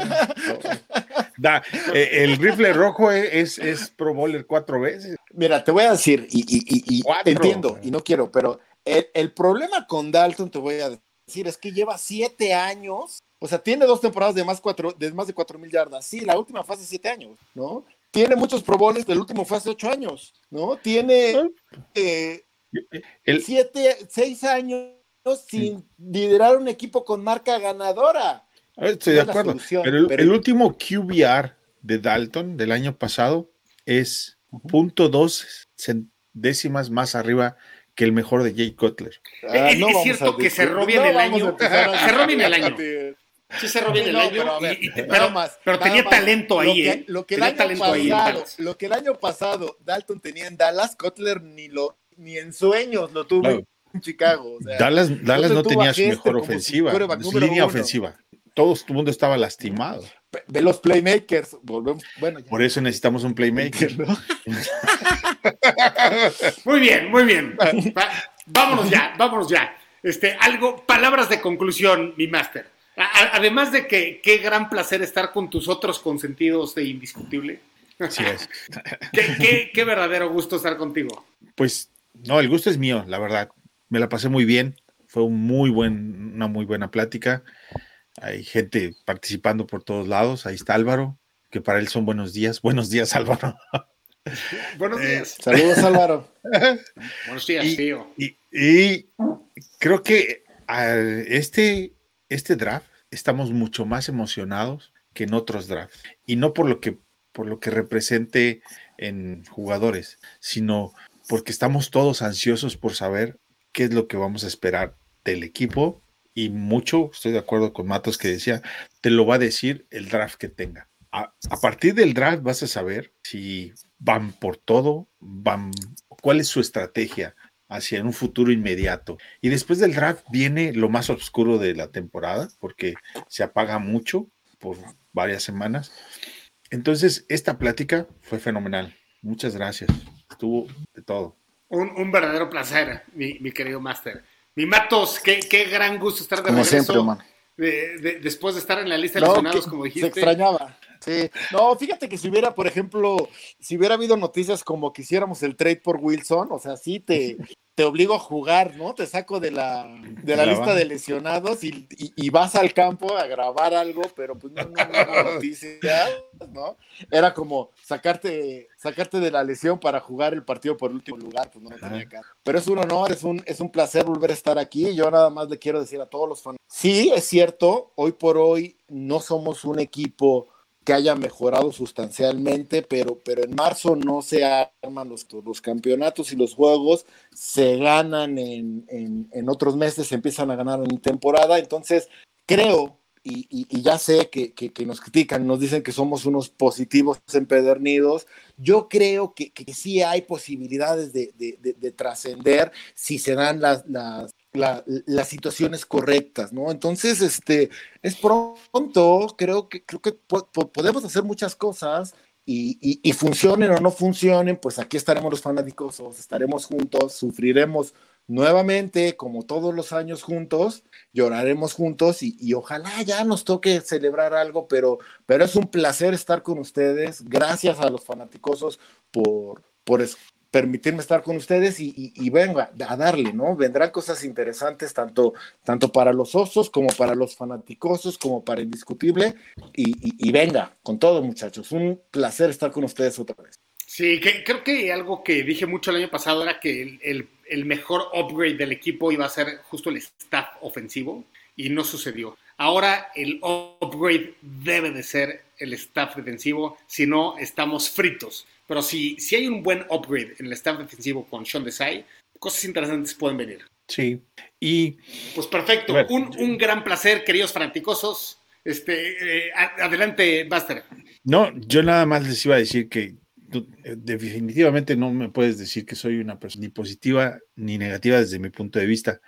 Da, eh, el rifle rojo es, es Pro Bowler cuatro veces. Mira, te voy a decir, y, entiendo, y no quiero, pero el, el problema con Dalton, te voy a decir, es que lleva siete años, o sea, tiene dos temporadas de más, cuatro, de más de cuatro mil yardas. Sí, la última fue hace siete años, ¿no? Tiene muchos Pro Bowls, el último fue hace ocho años, ¿no? Tiene eh, El, siete, seis años sin liderar un equipo con marca ganadora. estoy no de acuerdo. solución, pero el, pero- el último QBR de Dalton del año pasado es punto dos décimas más arriba que el mejor de Jay Cutler. Ah, Es- cierto que cerró bien no el año. Cerró bien el año. Sí cerró bien el año, pero a ver, y- y- nada pero, más, pero nada tenía más. talento ahí, lo que, ¿eh? Lo que, el tenía año ahí pasado, Dallas. lo que el año pasado Dalton tenía en Dallas, Cutler ni lo ni en sueños lo tuvo Claro. Chicago. o sea, Dallas, Dallas no tenía su mejor ofensiva, su línea uno. ofensiva. Todo el mundo estaba lastimado. ve- los playmakers, volvemos, bueno, ya. Por eso necesitamos un playmaker. ¿no? <laughs> Muy bien, muy bien. Va- vámonos ya, vámonos ya. Este, algo, palabras de conclusión, mi máster. Además de que qué gran placer estar con tus otros consentidos de indiscutible. Así es. <laughs> Qué, qué- qué verdadero gusto estar contigo. Pues no, el gusto es mío, la verdad. Me la pasé muy bien. Fue un muy buen, una muy buena plática. Hay gente participando por todos lados. Ahí está Álvaro, que para él son buenos días. <laughs> Buenos días, Álvaro. <laughs> Buenos Eh, días. Saludos Álvaro. <laughs> Buenos días, y- tío. Y, y creo que este, este draft estamos mucho más emocionados que en otros drafts. Y no por lo que, por lo que represente en jugadores, sino porque estamos todos ansiosos por saber qué es lo que vamos a esperar del equipo. Y mucho, estoy de acuerdo con Matos que decía, te lo va a decir el draft que tenga. A, partir del draft vas a saber si van por todo, van, cuál es su estrategia hacia un futuro inmediato. Y después del draft viene lo más oscuro de la temporada, porque se apaga mucho por varias semanas. Entonces, esta plática fue fenomenal. Muchas gracias. Estuvo de todo. Un, un verdadero placer, mi, mi querido máster. Mi Matos, qué, qué gran gusto estar de Como regreso. siempre, man. de- de- después de estar en la lista de No, lesionados, como Se dijiste. extrañaba. Sí. No, fíjate que si hubiera, por ejemplo, si hubiera habido noticias como que hiciéramos el trade por Wilson, o sea, sí te, te obligo a jugar, ¿no? Te saco de la, de la La lista de lesionados y, y- y vas al campo a grabar algo, pero pues no, no, no <laughs> noticias, ¿no? Era como sacarte, sacarte de la lesión para jugar el partido por último lugar, pues no, no tenía caso. Pero es un honor, es un, es un placer volver a estar aquí. Yo nada más le quiero decir a todos los fans. Sí, es cierto, hoy por hoy no somos un equipo que haya mejorado sustancialmente, pero, pero en marzo no se arman los, los campeonatos y los juegos se ganan en, en, en otros meses, se empiezan a ganar en temporada. Entonces, creo, y, y- ya sé que, que- que nos critican, nos dicen que somos unos positivos empedernidos. Yo creo que, que sí hay posibilidades de, de- de- de trascender si se dan las, las, la- las situaciones correctas, ¿no? Entonces, este, es pronto, creo que, creo que po- po- podemos hacer muchas cosas y, y- funcionen o no funcionen, pues aquí estaremos los fanáticos, estaremos juntos, sufriremos nuevamente, como todos los años juntos, lloraremos juntos y, y ojalá ya nos toque celebrar algo, pero, pero es un placer estar con ustedes. Gracias a los fanaticosos por, por permitirme estar con ustedes y, venga a darle, ¿no? Vendrán cosas interesantes tanto, tanto para los osos como para los fanaticosos, como para Indiscutible. Y, venga, con todo, muchachos. Un placer estar con ustedes otra vez. Sí, creo que algo que dije mucho el año pasado era que el- el mejor upgrade del equipo iba a ser justo el staff ofensivo y no sucedió. Ahora el upgrade debe de ser el staff defensivo, si no estamos fritos. Pero si, si hay un buen upgrade en el staff defensivo con Sean Desai, cosas interesantes pueden venir. Sí. Y Pues perfecto, un, un gran placer, queridos fanáticosos. Este, eh, adelante, Buster. no, yo nada más les iba a decir que eh, definitivamente no me puedes decir que soy una persona ni positiva ni negativa desde mi punto de vista,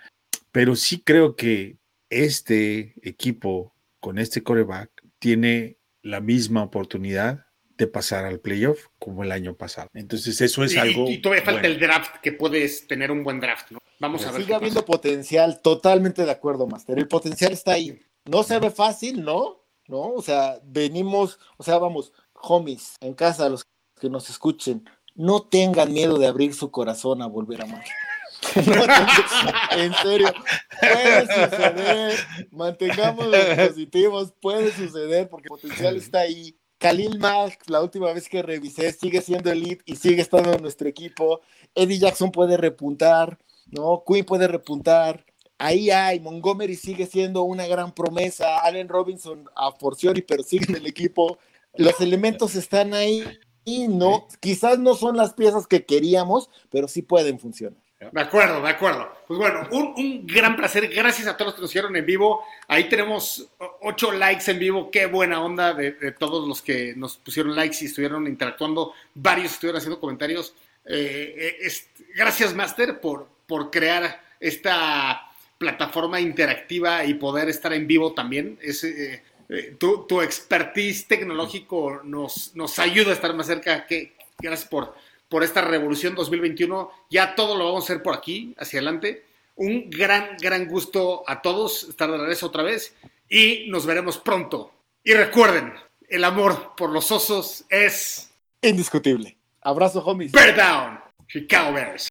pero sí creo que este equipo con este coreback tiene la misma oportunidad de pasar al playoff como el año pasado. Entonces eso es Y- algo. y, todavía falta el draft, que puedes tener un buen draft, ¿no? Vamos a ver. Sigue habiendo pasa. potencial, totalmente de acuerdo, Master. El potencial está ahí. No se ve fácil, ¿no? ¿No? O sea, venimos, o sea, vamos, homies, en casa, los que nos escuchen, no tengan miedo de abrir su corazón a volver a <laughs> No en serio, puede suceder, mantengamos los <laughs> positivos, puede suceder porque el potencial está ahí. Khalil Mack, la última vez que revisé, sigue siendo elite y sigue estando en nuestro equipo. Eddie Jackson puede repuntar, ¿no? Quinn puede repuntar. Ahí hay, Montgomery sigue siendo una gran promesa. Allen Robinson a forciori, pero sigue en el equipo. Los elementos están ahí y no, quizás no son las piezas que queríamos, pero sí pueden funcionar. De acuerdo, de acuerdo. Pues bueno, un, gran placer. Gracias a todos los que nos hicieron en vivo. Ahí tenemos ocho likes en vivo. Qué buena onda de, todos los que nos pusieron likes y estuvieron interactuando. Varios estuvieron haciendo comentarios. Eh, eh, gracias, Master, por, por crear esta plataforma interactiva y poder estar en vivo también. Eh, tu, tu expertise tecnológico nos, nos ayuda a estar más cerca. Que, gracias por, por esta revolución 2021. Ya todo lo vamos a hacer por aquí, hacia adelante. Un gran, gran gusto a todos estar de regreso otra vez y nos veremos pronto. Y recuerden, el amor por los osos es Indiscutible. Abrazo, homies. Bear Down, Chicago Bears.